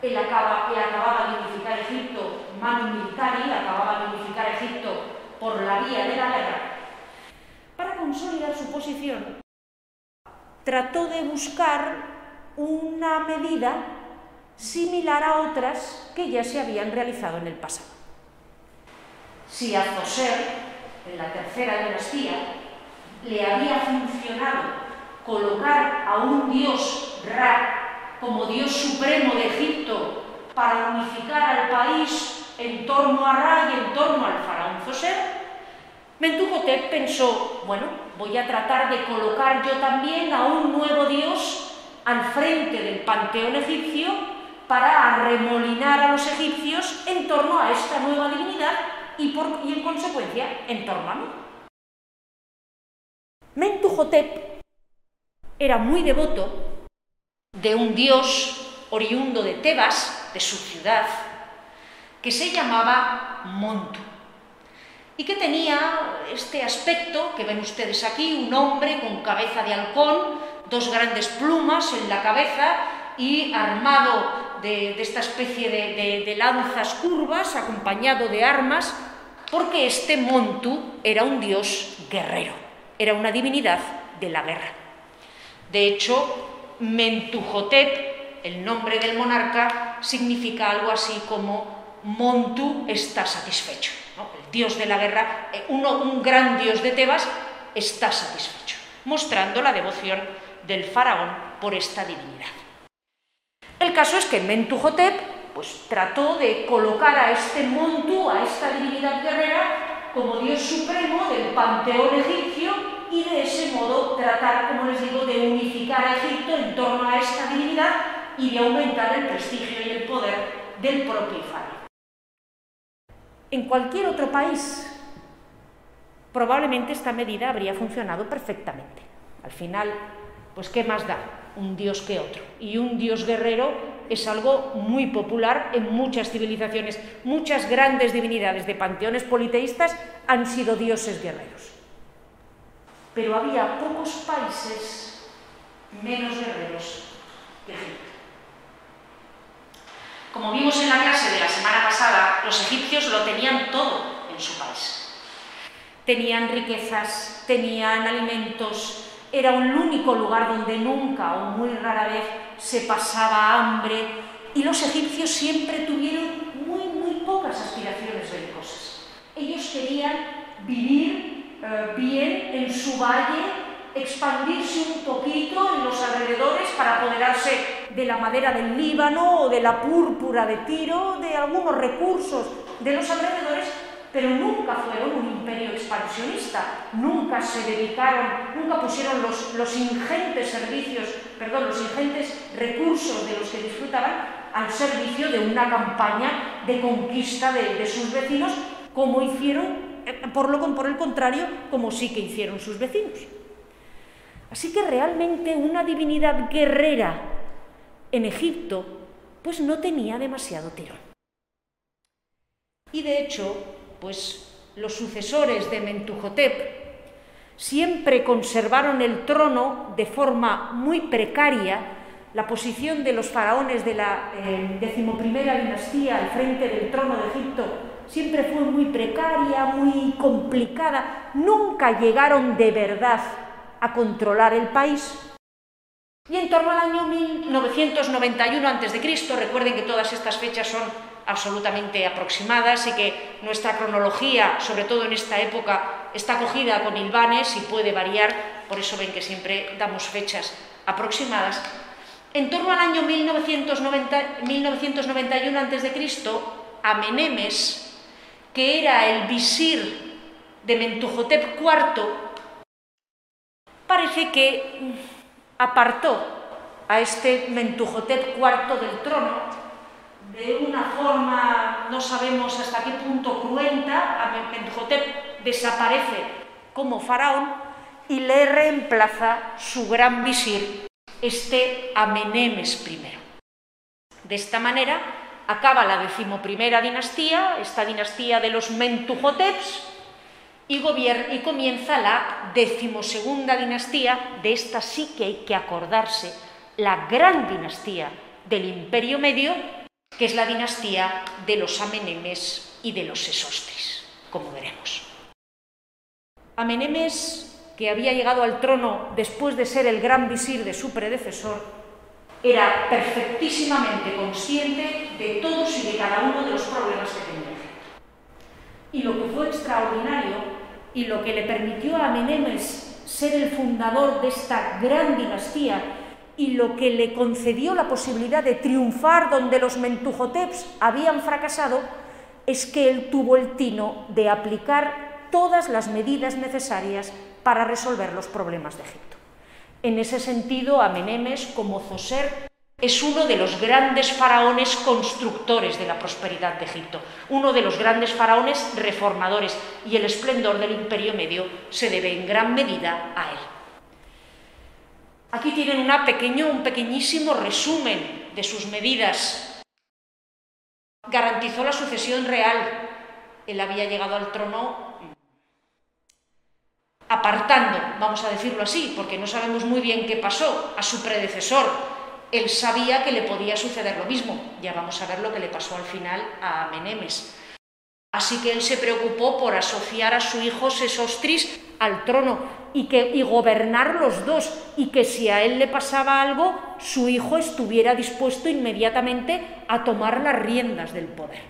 él, acaba, acababa de unificar Egipto, Manu Militari, acababa de unificar Egipto por la vía de la guerra. Para consolidar su posición, trató de buscar una medida similar a otras que ya se habían realizado en el pasado. Si a Zoser, en la tercera dinastía, le había funcionado colocar a un dios Ra como dios supremo de Egipto para unificar al país en torno a Ra y en torno al faraón Zoser, Mentuhotep pensó, bueno, voy a tratar de colocar yo también a un nuevo dios al frente del panteón egipcio para arremolinar a los egipcios en torno a esta nueva divinidad y, por, y en consecuencia en torno a mí. Mentuhotep era muy devoto de un dios oriundo de Tebas, de su ciudad, que se llamaba Montu y que tenía este aspecto que ven ustedes aquí, un hombre con cabeza de halcón, dos grandes plumas en la cabeza y armado de, esta especie de, de lanzas curvas, acompañado de armas, porque este Montu era un dios guerrero era una divinidad de la guerra. De hecho, Mentuhotep, el nombre del monarca, significa algo así como Montu está satisfecho. El dios de la guerra, eh, un gran dios de Tebas, está satisfecho, mostrando la devoción del faraón por esta divinidad. El caso es que Mentuhotep pues, trató de colocar a este Montu, a esta divinidad guerrera, como Dios supremo del panteón egipcio y de ese modo tratar, como les digo, de unificar a Egipto en torno a esta divinidad y de aumentar el prestigio y el poder del propio faraón. En cualquier otro país, probablemente esta medida habría funcionado perfectamente. Al final, pues ¿qué más da un dios que otro? Y un dios guerrero es algo muy popular en muchas civilizaciones. Muchas grandes divinidades de panteones politeístas han sido dioses guerreros. Pero había pocos países menos guerreros que Egipto. Como vimos en la clase de la semana pasada, los egipcios lo tenían todo en su país. Tenían riquezas, tenían alimentos, era el único lugar donde nunca o muy rara vez se pasaba hambre y los egipcios siempre tuvieron muy, muy pocas aspiraciones belicosas. Ellos querían vivir eh, bien en su valle, expandirse un poquito en los alrededores para apoderarse de la madera del Líbano o de la púrpura de Tiro, de algunos recursos de los alrededores pero nunca fueron un imperio expansionista, nunca se dedicaron, nunca pusieron los, ingentes servicios, perdón, los ingentes recursos de los que disfrutaban al servicio de una campaña de conquista de, sus vecinos, como hicieron, eh, por, lo, por el contrario, como sí que hicieron sus vecinos. Así que realmente una divinidad guerrera en Egipto, pues no tenía demasiado tirón. Y de hecho, pues los sucesores de Mentuhotep siempre conservaron el trono de forma muy precaria, la posición de los faraones de la eh, decimoprimera dinastía al frente del trono de Egipto siempre fue muy precaria, muy complicada, nunca llegaron de verdad a controlar el país. Y en torno al año 1991 a.C., recuerden que todas estas fechas son absolutamente aproximadas y que nuestra cronología, sobre todo en esta época, está cogida con hilvanes y puede variar, por eso ven que siempre damos fechas aproximadas. En torno al año 1990, 1991 a.C., Amenemes, que era el visir de Mentuhotep IV, parece que apartó a este Mentuhotep IV del trono de una forma, no sabemos hasta qué punto cruenta, Mentuhotep desaparece como faraón y le reemplaza su gran visir, este Amenemes I. De esta manera acaba la decimoprimera dinastía, esta dinastía de los Mentuhoteps, y, comienza la decimosegunda dinastía, de esta sí que hay que acordarse, la gran dinastía del Imperio Medio, que es la dinastía de los Amenemes y de los Sesostris, como veremos. Amenemes, que había llegado al trono después de ser el gran visir de su predecesor, era perfectísimamente consciente de todos y de cada uno de los problemas que tenía Y lo que fue extraordinario y lo que le permitió a Amenemes ser el fundador de esta gran dinastía y lo que le concedió la posibilidad de triunfar donde los Mentuhoteps habían fracasado es que él tuvo el tino de aplicar todas las medidas necesarias para resolver los problemas de Egipto. En ese sentido, Amenemes, como Zoser, es uno de los grandes faraones constructores de la prosperidad de Egipto, uno de los grandes faraones reformadores, y el esplendor del Imperio Medio se debe en gran medida a él. Aquí tienen pequeño, un pequeñísimo resumen de sus medidas. Garantizó la sucesión real. Él había llegado al trono apartando, vamos a decirlo así, porque no sabemos muy bien qué pasó, a su predecesor. Él sabía que le podía suceder lo mismo. Ya vamos a ver lo que le pasó al final a Menemes. Así que él se preocupó por asociar a su hijo Sesostris al trono y, que, gobernar los dos, y que si a él le pasaba algo, su hijo estuviera dispuesto inmediatamente a tomar las riendas del poder.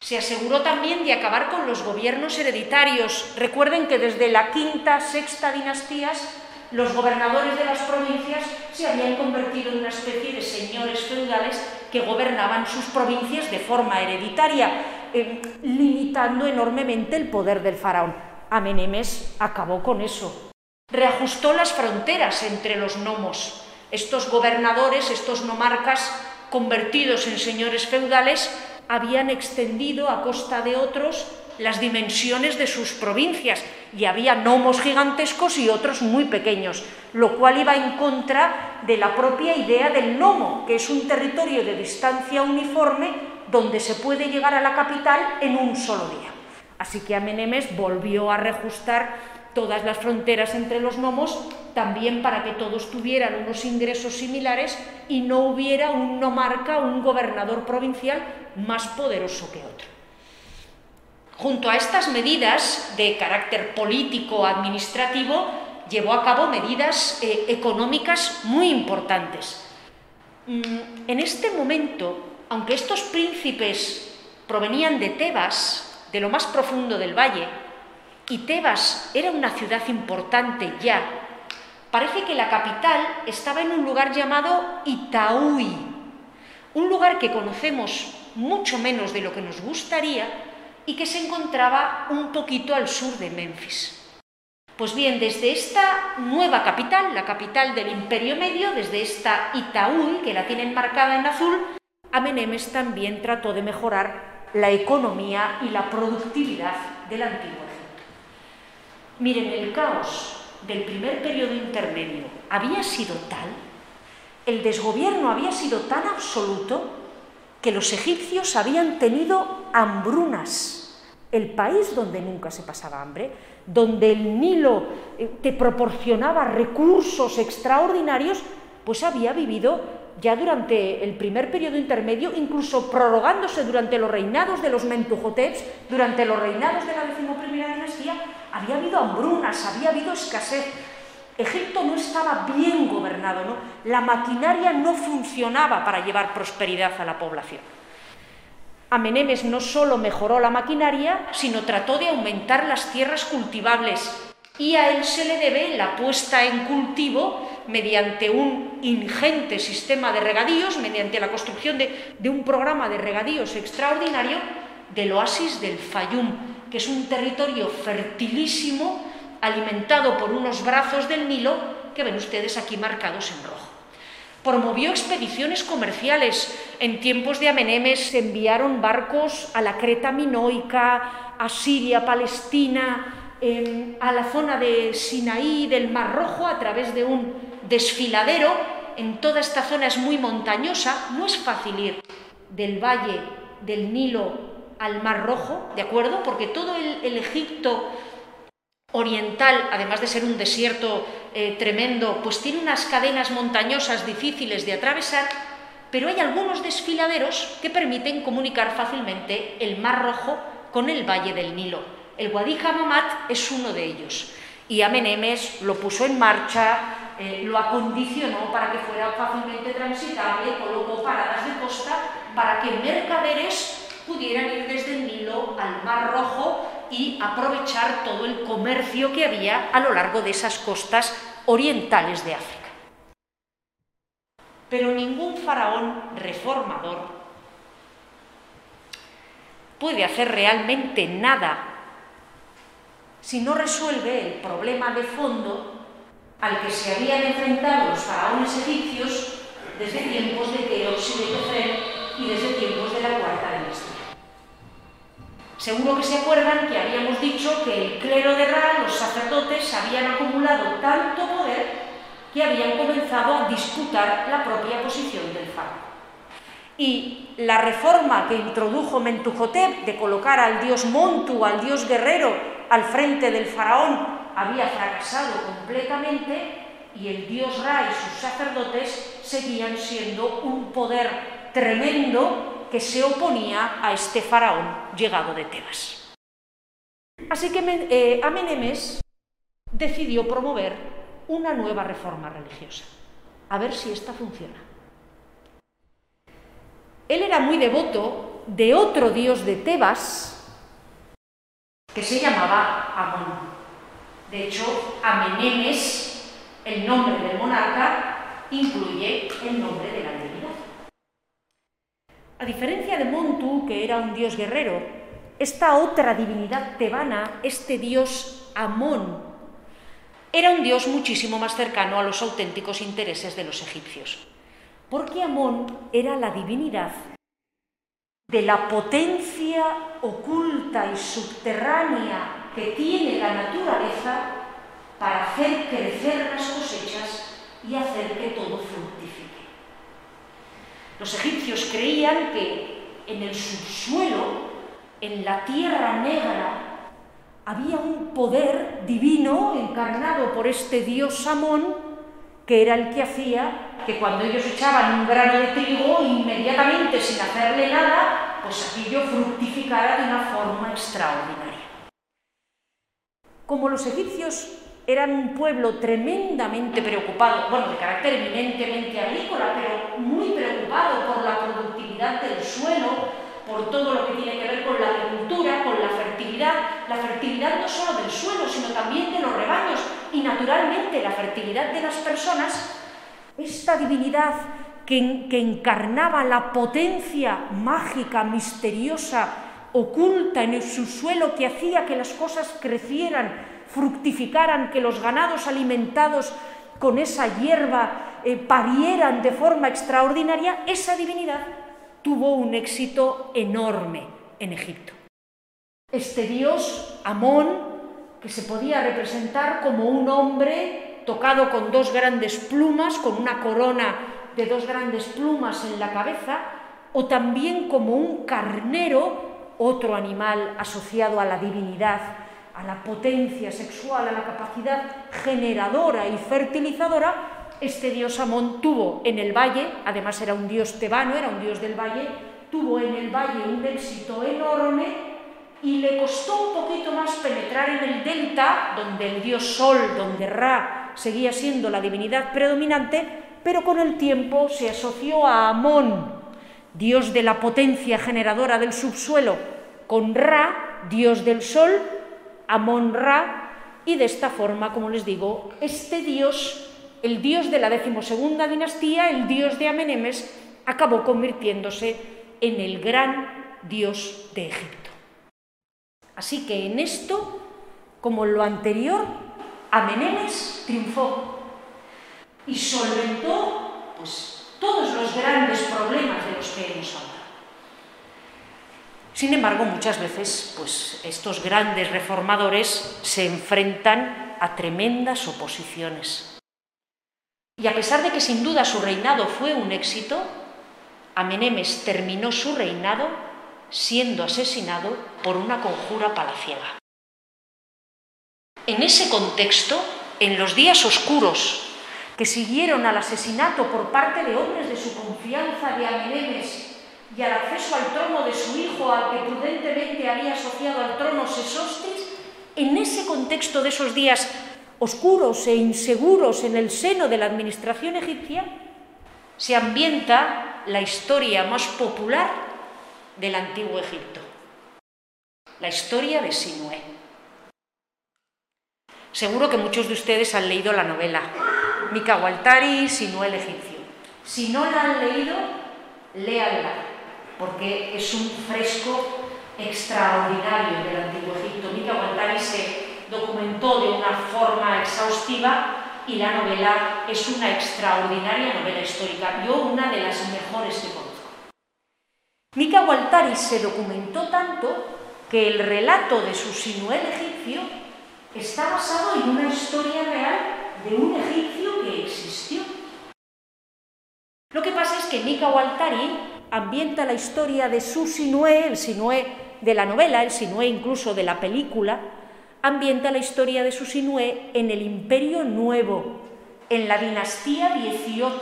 Se aseguró también de acabar con los gobiernos hereditarios. Recuerden que desde la quinta, sexta dinastías, los gobernadores de las provincias se habían convertido en una especie de señores feudales que gobernaban sus provincias de forma hereditaria, eh, limitando enormemente el poder del faraón. Amenemes acabó con eso. Reajustó las fronteras entre los nomos. Estos gobernadores, estos nomarcas, convertidos en señores feudales, habían extendido a costa de otros las dimensiones de sus provincias y había nomos gigantescos y otros muy pequeños, lo cual iba en contra de la propia idea del nomo, que es un territorio de distancia uniforme donde se puede llegar a la capital en un solo día. Así que Amenemes volvió a reajustar todas las fronteras entre los nomos, también para que todos tuvieran unos ingresos similares y no hubiera un nomarca, un gobernador provincial más poderoso que otro. Junto a estas medidas de carácter político-administrativo, llevó a cabo medidas eh, económicas muy importantes. Mm, en este momento, aunque estos príncipes provenían de Tebas, de lo más profundo del valle, y Tebas era una ciudad importante ya, parece que la capital estaba en un lugar llamado Itaúi, un lugar que conocemos mucho menos de lo que nos gustaría y que se encontraba un poquito al sur de Memphis. Pues bien, desde esta nueva capital, la capital del Imperio Medio, desde esta Itaúi, que la tienen marcada en azul, Amenemes también trató de mejorar la economía y la productividad del antiguo Egipto. Miren, el caos del primer periodo intermedio había sido tal, el desgobierno había sido tan absoluto que los egipcios habían tenido hambrunas. El país donde nunca se pasaba hambre, donde el Nilo eh, te proporcionaba recursos extraordinarios, pues había vivido ya durante el primer periodo intermedio, incluso prorrogándose durante los reinados de los Mentuhoteps, durante los reinados de la decimoprimera dinastía, había habido hambrunas, había habido escasez. Egipto no estaba bien gobernado, ¿no? la maquinaria no funcionaba para llevar prosperidad a la población. Amenemes no solo mejoró la maquinaria, sino trató de aumentar las tierras cultivables y a él se le debe la puesta en cultivo mediante un ingente sistema de regadíos, mediante la construcción de, un programa de regadíos extraordinario del oasis del Fayum, que es un territorio fertilísimo alimentado por unos brazos del Nilo que ven ustedes aquí marcados en rojo. Promovió expediciones comerciales. En tiempos de Amenemes se enviaron barcos a la Creta minoica, a Siria, Palestina, a la zona de Sinaí, del Mar Rojo, a través de un desfiladero. En toda esta zona es muy montañosa, no es fácil ir del valle del Nilo al Mar Rojo, ¿de acuerdo? Porque todo el, Egipto oriental, además de ser un desierto eh, tremendo, pues tiene unas cadenas montañosas difíciles de atravesar, pero hay algunos desfiladeros que permiten comunicar fácilmente el Mar Rojo con el Valle del Nilo. El Wadi Hamamat es uno de ellos. Y Amenemes lo puso en marcha, eh, lo acondicionó para que fuera fácilmente transitable, colocó paradas de costa para que mercaderes pudieran ir desde el Nilo al Mar Rojo y aprovechar todo el comercio que había a lo largo de esas costas orientales de África. Pero ningún faraón reformador puede hacer realmente nada si no resuelve el problema de fondo al que se habían enfrentado los faraones egipcios desde tiempos de Keops y de y desde tiempos de la cuarta dinastía. Seguro que se acuerdan que habíamos dicho que el clero de Ra, los sacerdotes, habían acumulado tanto poder que habían comenzado a disputar la propia posición del faraón. Y la reforma que introdujo Mentuhotep de colocar al dios Montu, al dios guerrero, al frente del faraón había fracasado completamente y el dios Ra y sus sacerdotes seguían siendo un poder tremendo que se oponía a este faraón llegado de Tebas. Así que eh, Amenemes decidió promover una nueva reforma religiosa, a ver si esta funciona. Él era muy devoto de otro dios de Tebas, que se llamaba Amón. De hecho, Amenemes, el nombre del monarca, incluye el nombre de la. A diferencia de Montu, que era un dios guerrero, esta otra divinidad tebana, este dios Amón, era un dios muchísimo más cercano a los auténticos intereses de los egipcios, porque Amón era la divinidad de la potencia oculta y subterránea que tiene la naturaleza para hacer crecer las cosechas y hacer que todo fructifique. Los egipcios creían que en el subsuelo, en la tierra negra, había un poder divino encarnado por este dios Samón, que era el que hacía que cuando ellos echaban un grano de trigo, inmediatamente, sin hacerle nada, pues aquello fructificara de una forma extraordinaria. Como los egipcios eran un pueblo tremendamente preocupado, bueno, de carácter eminentemente agrícola, pero muy preocupado por la productividad del suelo, por todo lo que tiene que ver con la agricultura, con la fertilidad, la fertilidad no solo del suelo, sino también de los rebaños y naturalmente la fertilidad de las personas, esta divinidad que, encarnaba la potencia mágica, misteriosa, oculta en el subsuelo que hacía que las cosas crecieran, fructificaran, que los ganados alimentados con esa hierba eh, parieran de forma extraordinaria, esa divinidad tuvo un éxito enorme en Egipto. Este dios, Amón, que se podía representar como un hombre tocado con dos grandes plumas, con una corona de dos grandes plumas en la cabeza, o también como un carnero, otro animal asociado a la divinidad, a la potencia sexual, a la capacidad generadora y fertilizadora, este dios Amón tuvo en el valle, además era un dios tebano, era un dios del valle, tuvo en el valle un éxito enorme y le costó un poquito más penetrar en el delta, donde el dios Sol, donde Ra seguía siendo la divinidad predominante, pero con el tiempo se asoció a Amón, dios de la potencia generadora del subsuelo, con Ra, dios del Sol, Amón Ra, y de esta forma, como les digo, este dios el dios de la decimosegunda dinastía, el dios de Amenemes, acabó convirtiéndose en el gran dios de Egipto. Así que en esto, como en lo anterior, Amenemes triunfó y solventó pues, todos los grandes problemas de los que hemos hablado. Sin embargo, muchas veces pues, estos grandes reformadores se enfrentan a tremendas oposiciones. Y a pesar de que sin duda su reinado fue un éxito, Amenemes terminó su reinado siendo asesinado por una conjura palaciega. En ese contexto, en los días oscuros que siguieron al asesinato por parte de hombres de su confianza de Amenemes y al acceso al trono de su hijo al que prudentemente había asociado al trono Sesostris, en ese contexto de esos días oscuros e inseguros en el seno de la administración egipcia, se ambienta la historia más popular del antiguo Egipto, la historia de Sinué. Seguro que muchos de ustedes han leído la novela Mika Waltari, Sinué el egipcio. Si no la han leído, léanla, porque es un fresco extraordinario del antiguo Egipto. Mika Waltari se documentó de una forma exhaustiva y la novela es una extraordinaria novela histórica, yo una de las mejores que conozco. Mika Waltari se documentó tanto que el relato de su Sinuel egipcio está basado en una historia real de un egipcio que existió. Lo que pasa es que Mika Waltari ambienta la historia de su Sinué, el Sinué de la novela, el Sinué incluso de la película, ambienta la historia de Susinué en el Imperio Nuevo, en la dinastía 18,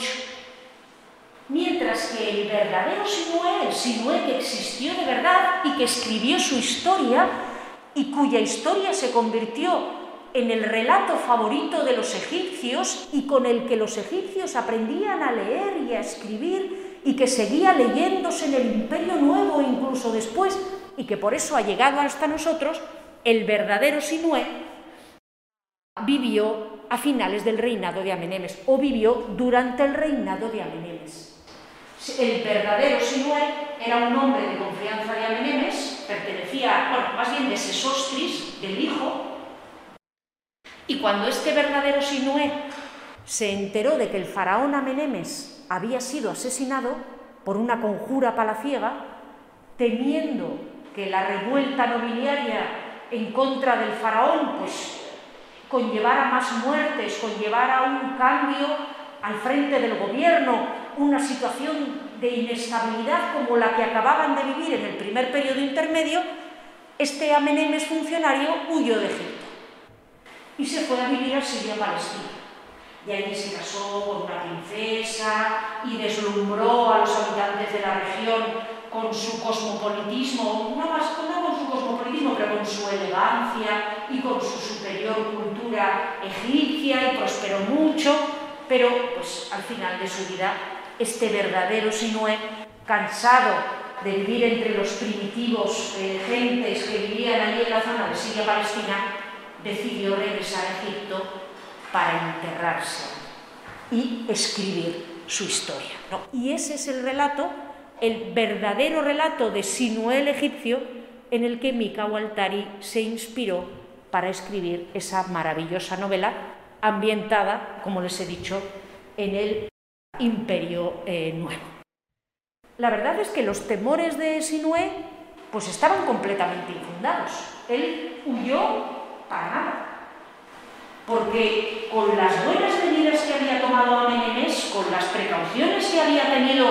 mientras que el verdadero Sinué, el Sinué que existió de verdad y que escribió su historia y cuya historia se convirtió en el relato favorito de los egipcios y con el que los egipcios aprendían a leer y a escribir y que seguía leyéndose en el Imperio Nuevo incluso después y que por eso ha llegado hasta nosotros, el verdadero Sinué vivió a finales del reinado de Amenemes o vivió durante el reinado de Amenemes. El verdadero Sinué era un hombre de confianza de Amenemes, pertenecía, bueno, más bien de Sesostris, del hijo, y cuando este verdadero Sinué se enteró de que el faraón Amenemes había sido asesinado por una conjura palaciega, temiendo que la revuelta nobiliaria en contra del faraón, pues conllevara más muertes, conllevara un cambio al frente del gobierno, una situación de inestabilidad como la que acababan de vivir en el primer periodo intermedio, este Amenemes funcionario huyó de Egipto y se fue a vivir a Siria-Palestina. Y allí se casó con una princesa y deslumbró a los habitantes de la región con su cosmopolitismo, no más no con su cosmopolitismo, pero con su elegancia y con su superior cultura egipcia y prosperó mucho, pero pues al final de su vida este verdadero Sinué, cansado de vivir entre los primitivos eh, gentes que vivían allí en la zona de Siria-Palestina, decidió regresar a Egipto para enterrarse y escribir su historia. Y ese es el relato el verdadero relato de Sinué el egipcio en el que Mika Waltari se inspiró para escribir esa maravillosa novela ambientada, como les he dicho, en el Imperio eh, Nuevo. La verdad es que los temores de Sinué pues estaban completamente infundados. Él huyó para nada. Porque con las buenas medidas que había tomado Amenemes, con las precauciones que había tenido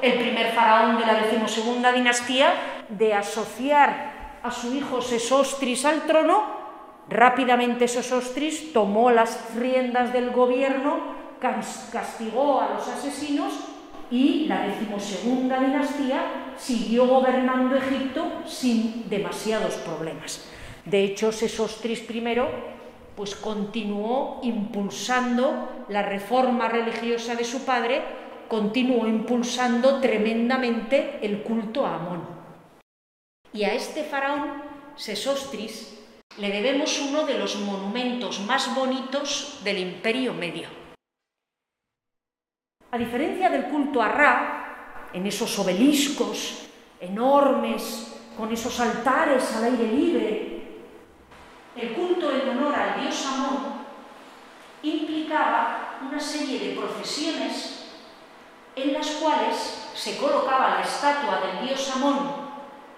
el primer faraón de la decimosegunda dinastía, de asociar a su hijo Sesostris al trono, rápidamente Sesostris tomó las riendas del gobierno castigó a los asesinos y la decimosegunda dinastía siguió gobernando Egipto sin demasiados problemas. De hecho, Sesostris I pues continuó impulsando la reforma religiosa de su padre, continuó impulsando tremendamente el culto a Amón. Y a este faraón, Sesostris, le debemos uno de los monumentos más bonitos del Imperio Medio. A diferencia del culto a Ra, en esos obeliscos enormes, con esos altares al aire libre, el culto en honor al dios Amón implicaba una serie de procesiones en las cuales se colocaba la estatua del dios Amón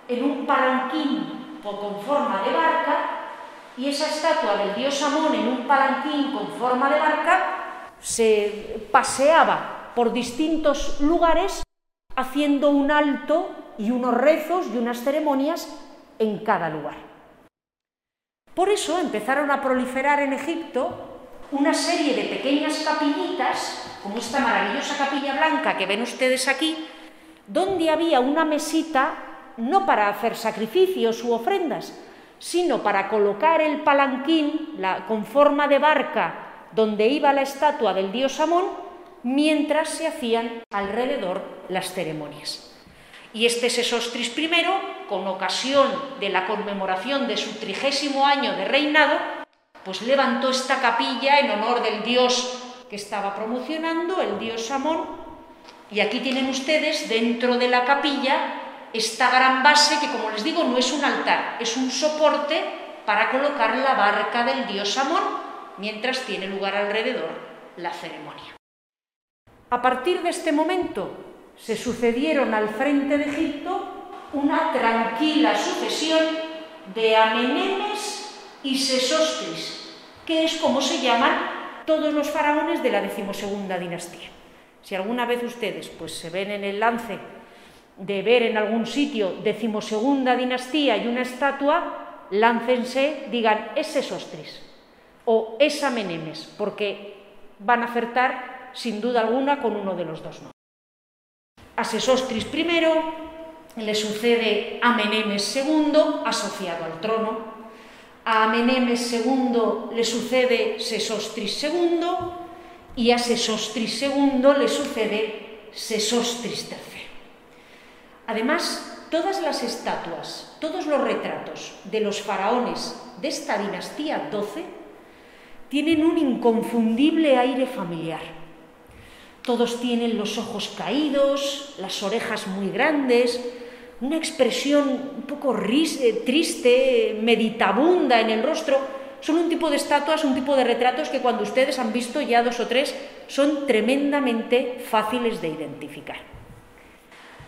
en un palanquín con forma de barca y esa estatua del dios Amón en un palanquín con forma de barca se paseaba por distintos lugares haciendo un alto y unos rezos y unas ceremonias en cada lugar. Por eso empezaron a proliferar en Egipto una serie de pequeñas capillitas, como esta maravillosa capilla blanca que ven ustedes aquí, donde había una mesita no para hacer sacrificios u ofrendas, sino para colocar el palanquín con forma de barca donde iba la estatua del dios Amón, mientras se hacían alrededor las ceremonias. Y este Sesostris I, con ocasión de la conmemoración de su trigésimo año de reinado, pues levantó esta capilla en honor del dios que estaba promocionando, el dios Amón, y aquí tienen ustedes dentro de la capilla esta gran base que, como les digo, no es un altar, es un soporte para colocar la barca del dios Amón, mientras tiene lugar alrededor la ceremonia. A partir de este momento, se sucedieron al frente de Egipto una tranquila sucesión de Amenemes y Sesostris, que es como se llaman todos los faraones de la decimosegunda dinastía. Si alguna vez ustedes pues, se ven en el lance de ver en algún sitio decimosegunda dinastía y una estatua, láncense, digan es Sesostris o es Amenemes, porque van a acertar sin duda alguna con uno de los dos nombres a Sesostris I, le sucede Amenemes II, asociado al trono, a Amenemes II le sucede Sesostris II y a Sesostris II le sucede Sesostris III. Además, todas las estatuas, todos los retratos de los faraones de esta dinastía 12 tienen un inconfundible aire familiar todos tienen los ojos caídos, las orejas muy grandes, una expresión un poco eh, triste, meditabunda en el rostro. Son un tipo de estatuas, un tipo de retratos que cuando ustedes han visto ya dos o tres son tremendamente fáciles de identificar.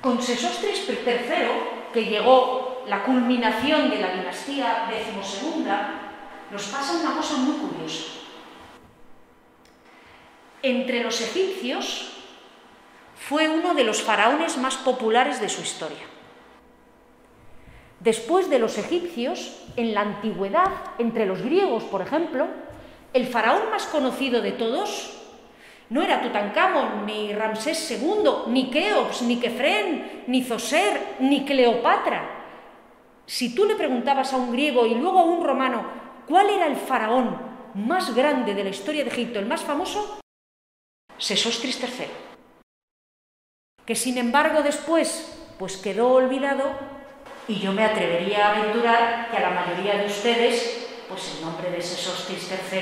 Con Sesostris III, que llegó la culminación de la dinastía decimosegunda, nos pasa una cosa muy curiosa entre los egipcios fue uno de los faraones más populares de su historia. Después de los egipcios, en la antigüedad, entre los griegos, por ejemplo, el faraón más conocido de todos no era Tutankamón, ni Ramsés II, ni Keops, ni Kefren, ni Zoser, ni Cleopatra. Si tú le preguntabas a un griego y luego a un romano cuál era el faraón más grande de la historia de Egipto, el más famoso, Sesostris III, que sin embargo después pues quedó olvidado y yo me atrevería a aventurar que a la mayoría de ustedes pues el nombre de Sesostris III,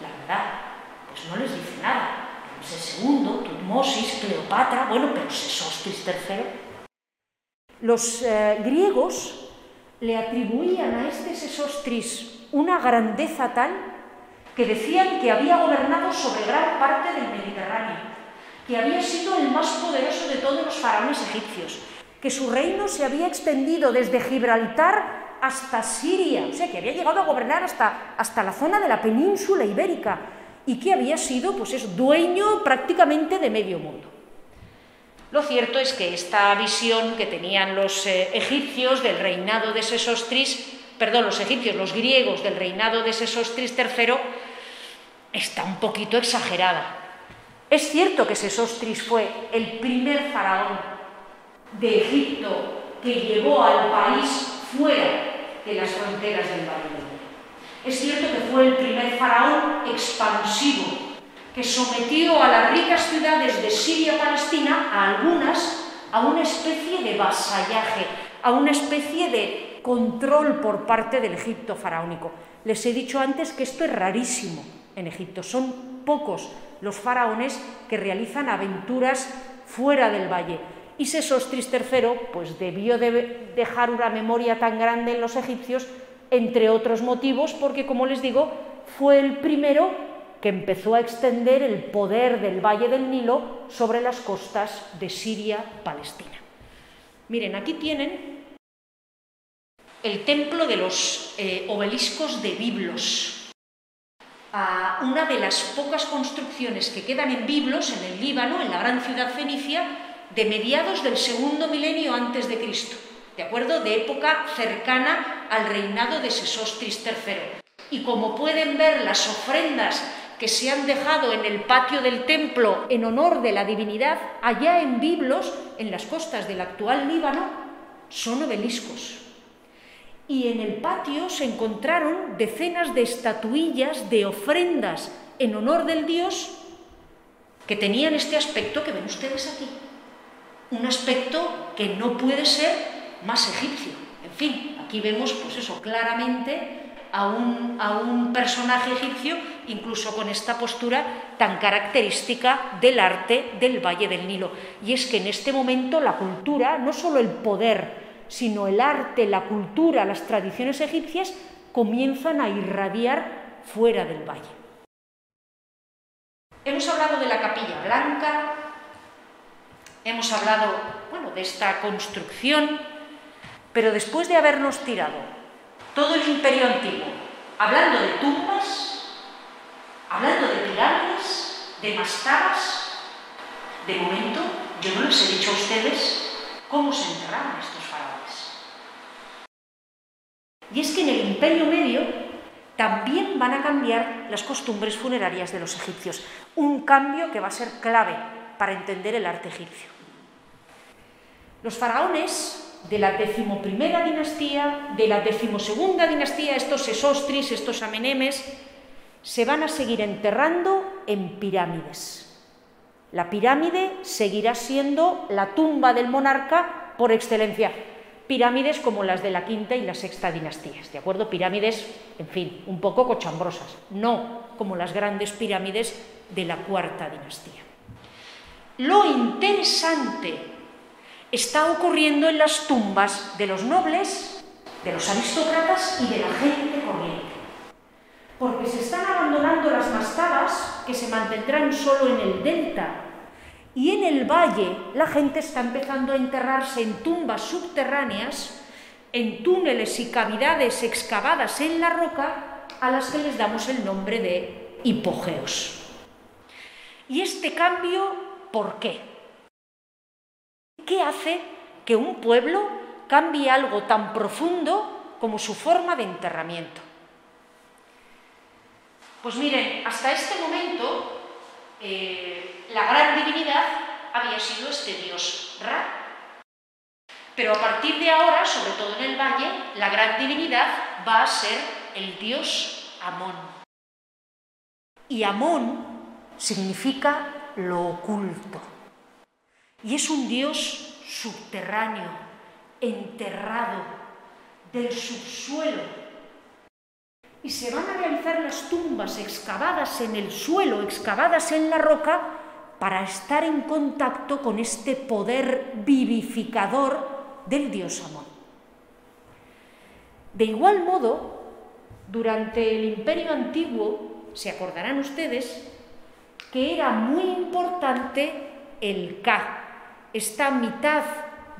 la verdad, pues no les dice nada. el II, Tutmosis, Cleopatra, bueno, pero Sesostris III. Los eh, griegos le atribuían a este Sesostris una grandeza tal que decían que había gobernado sobre gran parte del Mediterráneo, que había sido el más poderoso de todos los faraones egipcios, que su reino se había extendido desde Gibraltar hasta Siria, o sea, que había llegado a gobernar hasta, hasta la zona de la península ibérica y que había sido, pues es dueño prácticamente de medio mundo. Lo cierto es que esta visión que tenían los eh, egipcios del reinado de Sesostris, perdón, los egipcios, los griegos del reinado de Sesostris III, está un poquito exagerada. Es cierto que Sesostris fue el primer faraón de Egipto que llevó al país fuera de las fronteras del Valle Es cierto que fue el primer faraón expansivo que sometió a las ricas ciudades de Siria-Palestina, a algunas, a una especie de vasallaje, a una especie de control por parte del Egipto faraónico. Les he dicho antes que esto es rarísimo en Egipto, son pocos los faraones que realizan aventuras fuera del valle. Y Sesostris III pues, debió de dejar una memoria tan grande en los egipcios, entre otros motivos, porque, como les digo, fue el primero que empezó a extender el poder del Valle del Nilo sobre las costas de Siria-Palestina. Miren, aquí tienen el templo de los eh, obeliscos de Biblos, una de las pocas construcciones que quedan en Biblos, en el Líbano, en la gran ciudad fenicia, de mediados del segundo milenio antes de Cristo, ¿de acuerdo? De época cercana al reinado de Sesostris III. Y como pueden ver, las ofrendas que se han dejado en el patio del templo en honor de la divinidad, allá en Biblos, en las costas del actual Líbano, son obeliscos. Y en el patio se encontraron decenas de estatuillas de ofrendas en honor del dios que tenían este aspecto que ven ustedes aquí un aspecto que no puede ser más egipcio. En fin, aquí vemos pues eso claramente a un, a un, personaje egipcio, incluso con esta postura tan característica del arte del Valle del Nilo. Y es que en este momento la cultura, no solo el poder, sino el arte, la cultura, las tradiciones egipcias, comienzan a irradiar fuera del valle. Hemos hablado de la capilla blanca, hemos hablado bueno, de esta construcción, pero después de habernos tirado todo el imperio antiguo, hablando de tumbas, hablando de pirámides, de mastabas, de momento yo no les he dicho a ustedes cómo se enterraron estos. Y es que en el imperio medio también van a cambiar las costumbres funerarias de los egipcios, un cambio que va a ser clave para entender el arte egipcio. Los faraones de la decimoprimera dinastía, de la decimosegunda dinastía, estos Esostris, estos Amenemes, se van a seguir enterrando en pirámides. La pirámide seguirá siendo la tumba del monarca por excelencia. Pirámides como las de la quinta y la sexta dinastías, ¿de acuerdo? Pirámides, en fin, un poco cochambrosas, no como las grandes pirámides de la cuarta dinastía. Lo interesante está ocurriendo en las tumbas de los nobles, de los aristócratas y de la gente corriente. Porque se están abandonando las mastabas que se mantendrán solo en el delta y en el valle la gente está empezando a enterrarse en tumbas subterráneas, en túneles y cavidades excavadas en la roca a las que les damos el nombre de hipogeos. Y este cambio ¿Por qué? ¿Qué hace que un pueblo cambie algo tan profundo como su forma de enterramiento? Pues miren, hasta este momento eh, la gran divinidad había sido este dios Ra. Pero a partir de ahora, sobre todo en el valle, la gran divinidad va a ser el dios Amón. Y Amón significa lo oculto. Y es un Dios subterráneo, enterrado, del subsuelo. Y se van a realizar las tumbas excavadas en el suelo, excavadas en la roca, para estar en contacto con este poder vivificador del dios Amón. De igual modo, durante el imperio antiguo, se acordarán ustedes, que era muy importante el Ka, esta mitad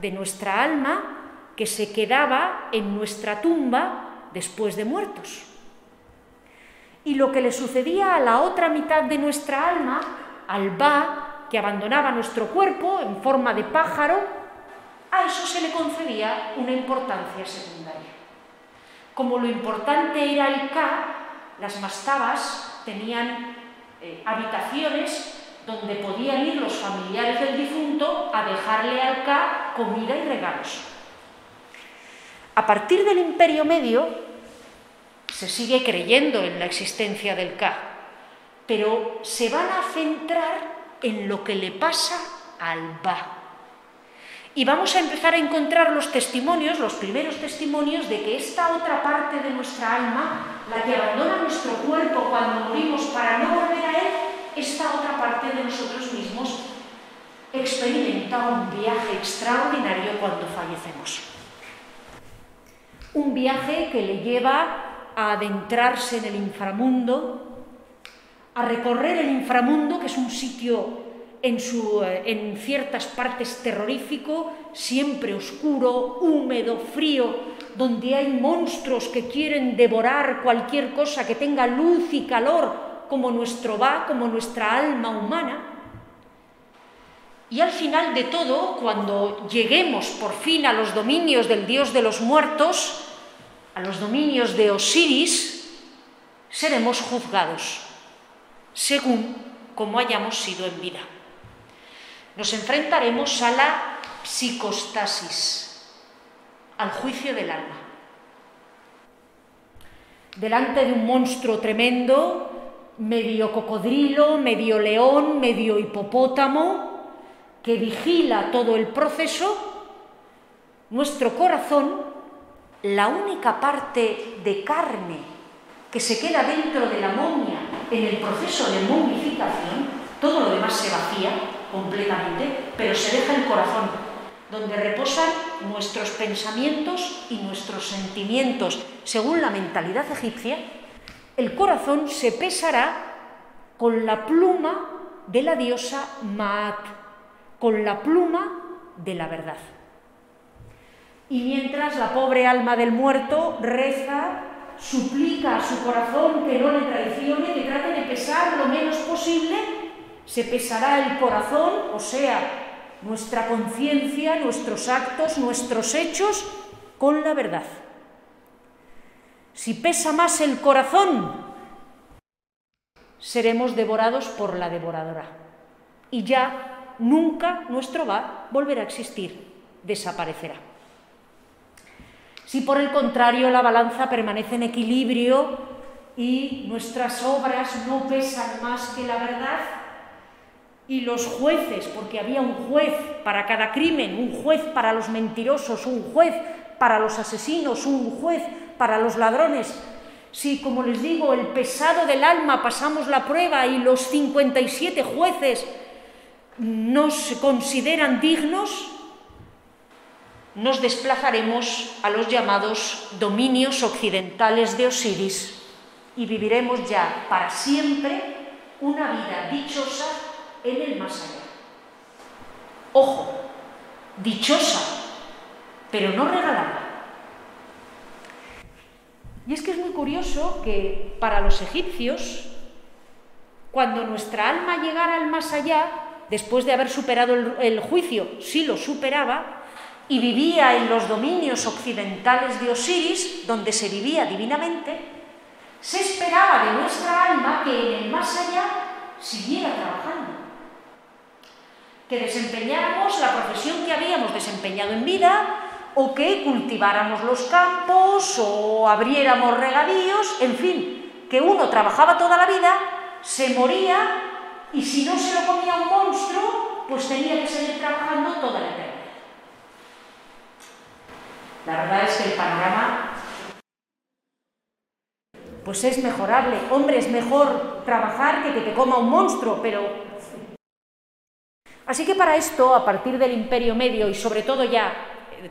de nuestra alma que se quedaba en nuestra tumba después de muertos. Y lo que le sucedía a la otra mitad de nuestra alma, al Ba, que abandonaba nuestro cuerpo en forma de pájaro, a eso se le concedía una importancia secundaria. Como lo importante era el Ka, las mastabas tenían eh, habitaciones donde podían ir los familiares del difunto a dejarle al Ka comida y regalos. A partir del Imperio Medio se sigue creyendo en la existencia del Ka, pero se van a centrar en lo que le pasa al Ba. Y vamos a empezar a encontrar los testimonios, los primeros testimonios de que esta otra parte de nuestra alma, la que abandona nuestro cuerpo cuando morimos para no volver a él, esta otra parte de nosotros mismos experimenta un viaje extraordinario cuando fallecemos. Un viaje que le lleva a adentrarse en el inframundo, a recorrer el inframundo, que es un sitio en, su, eh, en, ciertas partes terrorífico, siempre oscuro, húmedo, frío, donde hay monstruos que quieren devorar cualquier cosa que tenga luz y calor como nuestro va, como nuestra alma humana. Y al final de todo, cuando lleguemos por fin a los dominios del Dios de los muertos, los dominios de Osiris, seremos juzgados, según como hayamos sido en vida. Nos enfrentaremos a la psicostasis, al juicio del alma. Delante de un monstruo tremendo, medio cocodrilo, medio león, medio hipopótamo, que vigila todo el proceso, nuestro corazón, la única parte de carne que se queda dentro de la momia en el proceso de momificación, todo lo demás se vacía completamente, pero se deja el corazón, donde reposan nuestros pensamientos y nuestros sentimientos, según la mentalidad egipcia, el corazón se pesará con la pluma de la diosa Maat, con la pluma de la verdad. Y mientras la pobre alma del muerto reza, suplica a su corazón que no le traicione, que trate de pesar lo menos posible, se pesará el corazón, o sea, nuestra conciencia, nuestros actos, nuestros hechos, con la verdad. Si pesa más el corazón, seremos devorados por la devoradora. Y ya nunca nuestro va volverá a existir, desaparecerá. Si por el contrario la balanza permanece en equilibrio y nuestras obras no pesan más que la verdad, y los jueces, porque había un juez para cada crimen, un juez para los mentirosos, un juez para los asesinos, un juez para los ladrones. Si, como les digo, el pesado del alma pasamos la prueba y los 57 jueces nos consideran dignos, nos desplazaremos a los llamados dominios occidentales de Osiris y viviremos ya para siempre una vida dichosa en el más allá. Ojo, dichosa, pero no regalada. Y es que es muy curioso que para los egipcios, cuando nuestra alma llegara al más allá, después de haber superado el, juicio, sí lo superaba, y vivía en los dominios occidentales de Osiris, donde se vivía divinamente, se esperaba de nuestra alma que en el más allá siguiera trabajando, que desempeñáramos la profesión que habíamos desempeñado en vida, o que cultiváramos los campos o abriéramos regadíos, en fin, que uno trabajaba toda la vida, se moría y si no se lo comía un monstruo, pues tenía que seguir trabajando toda la eternidad. La verdad es que el panorama pues es mejorable. Hombre, es mejor trabajar que que te coma un monstruo, pero... Así que para esto, a partir del Imperio Medio y sobre todo ya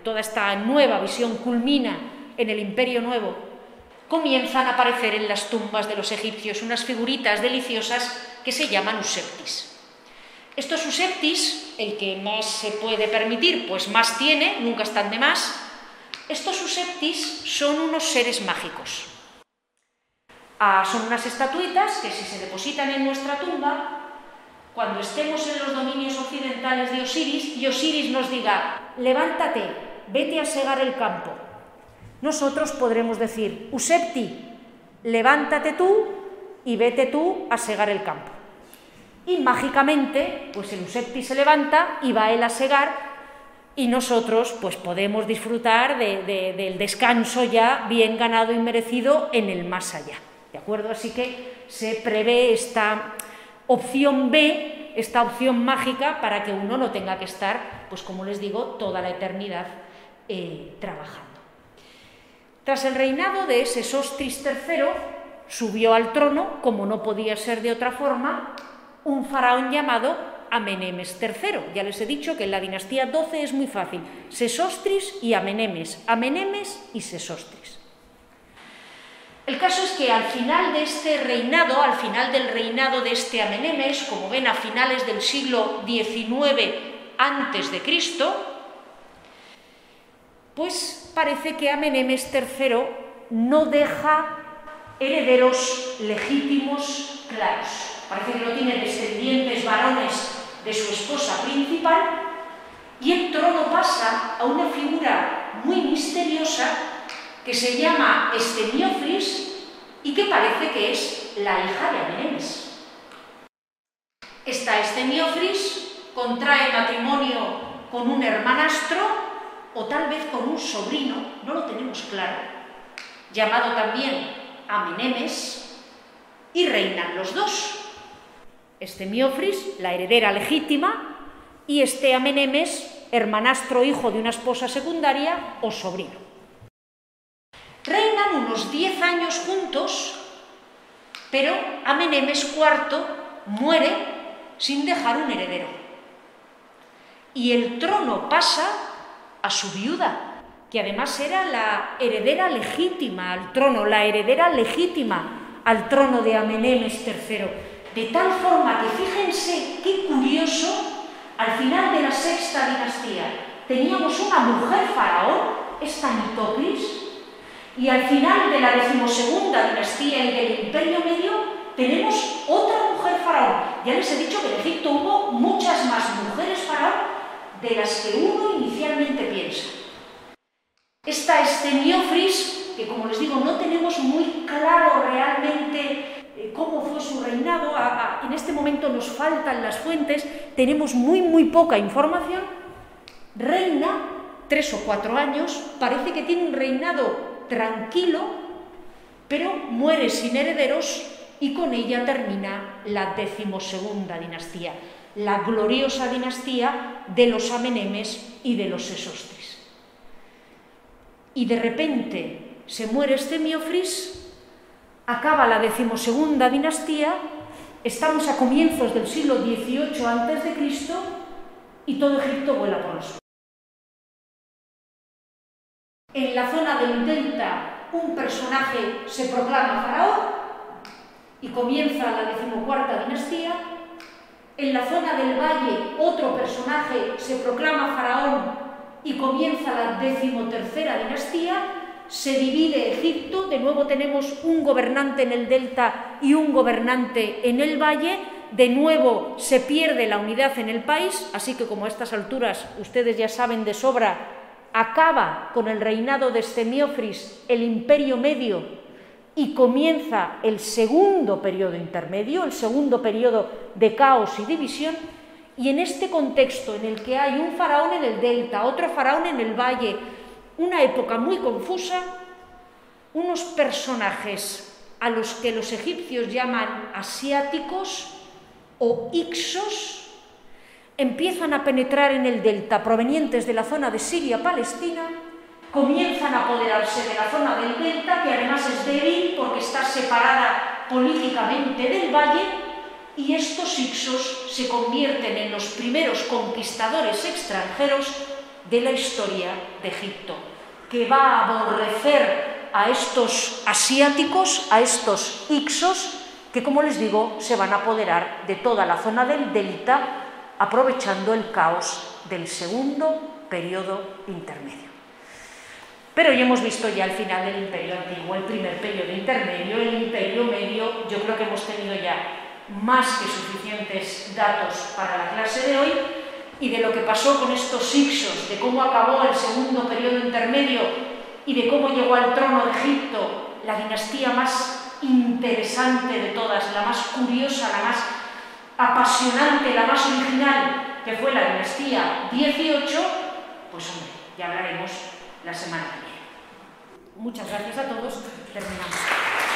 toda esta nueva visión culmina en el Imperio Nuevo, comienzan a aparecer en las tumbas de los egipcios unas figuritas deliciosas que se llaman useptis. Estos useptis, el que más se puede permitir, pues más tiene, nunca están de más. Estos useptis son unos seres mágicos. Ah, son unas estatuitas que si se depositan en nuestra tumba, cuando estemos en los dominios occidentales de Osiris y Osiris nos diga, levántate, vete a segar el campo, nosotros podremos decir, Usepti, levántate tú y vete tú a segar el campo. Y mágicamente, pues el Usepti se levanta y va él a segar y nosotros pues podemos disfrutar del descanso ya bien ganado y merecido en el más allá. ¿De acuerdo? Así que se prevé esta opción B, esta opción mágica para que uno no tenga que estar, pues como les digo, toda la eternidad eh, trabajando. Tras el reinado de Sesostris III, subió al trono, como no podía ser de otra forma, un faraón llamado Amenemes III. Ya les he dicho que en la dinastía 12 es muy fácil, Sesostris y Amenemes, Amenemes y Sesostris. El caso es que al final de este reinado, al final del reinado de este Amenemes, como ven a finales del siglo XIX antes de Cristo, pues parece que Amenemes III no deja herederos legítimos claros. Parece que no tiene descendientes varones de su esposa principal y el trono pasa a una figura muy misteriosa que se llama Estemiofris y que parece que es la hija de Amenemes. Esta Estemiofris contrae matrimonio con un hermanastro o tal vez con un sobrino, no lo tenemos claro, llamado también Amenemes, y reinan los dos. Este Miofris, la heredera legítima, y este Amenemes, hermanastro hijo de una esposa secundaria o sobrino. Reinan unos diez años juntos, pero Amenemes IV muere sin dejar un heredero. Y el trono pasa a su viuda, que además era la heredera legítima al trono, la heredera legítima al trono de Amenemes III de tal forma que fíjense qué curioso, al final de la sexta dinastía teníamos una mujer faraón, esta Nitocris, y al final de la decimosegunda dinastía y del Imperio Medio tenemos otra mujer faraón. Ya les he dicho que en Egipto hubo muchas más mujeres faraón de las que uno inicialmente piensa. Esta Esteniofris, que como les digo no tenemos muy claro realmente cómo fue su reinado, en este momento nos faltan las fuentes, tenemos muy, muy poca información, reina tres o cuatro años, parece que tiene un reinado tranquilo, pero muere sin herederos y con ella termina la decimosegunda dinastía, la gloriosa dinastía de los Amenemes y de los Sesostris. Y de repente se muere este Miofris acaba la decimosegunda dinastía, estamos a comienzos del siglo XVIII a.C. y todo Egipto vuela por los En la zona del delta un personaje se proclama faraón y comienza la decimocuarta dinastía. En la zona del valle otro personaje se proclama faraón y comienza la decimotercera dinastía se divide Egipto, de nuevo tenemos un gobernante en el delta y un gobernante en el valle, de nuevo se pierde la unidad en el país, así que como a estas alturas ustedes ya saben de sobra, acaba con el reinado de Semiofris el imperio medio y comienza el segundo periodo intermedio, el segundo periodo de caos y división, y en este contexto en el que hay un faraón en el delta, otro faraón en el valle, una época muy confusa, unos personajes a los que los egipcios llaman asiáticos o ixos, empiezan a penetrar en el delta provenientes de la zona de Siria-Palestina, comienzan a apoderarse de la zona del delta, que además es débil porque está separada políticamente del valle, y estos ixos se convierten en los primeros conquistadores extranjeros de la historia de Egipto, que va a aborrecer a estos asiáticos, a estos ixos, que como les digo, se van a apoderar de toda la zona del delta, aprovechando el caos del segundo periodo intermedio. Pero ya hemos visto ya el final del imperio antiguo, el primer periodo intermedio, el imperio medio, yo creo que hemos tenido ya más que suficientes datos para la clase de hoy y de lo que pasó con estos Ixos, de cómo acabó el segundo periodo intermedio y de cómo llegó al trono de Egipto la dinastía más interesante de todas, la más curiosa, la más apasionante, la más original, que fue la dinastía 18, pues hombre, ya hablaremos la semana que viene. Muchas gracias a todos. Terminamos.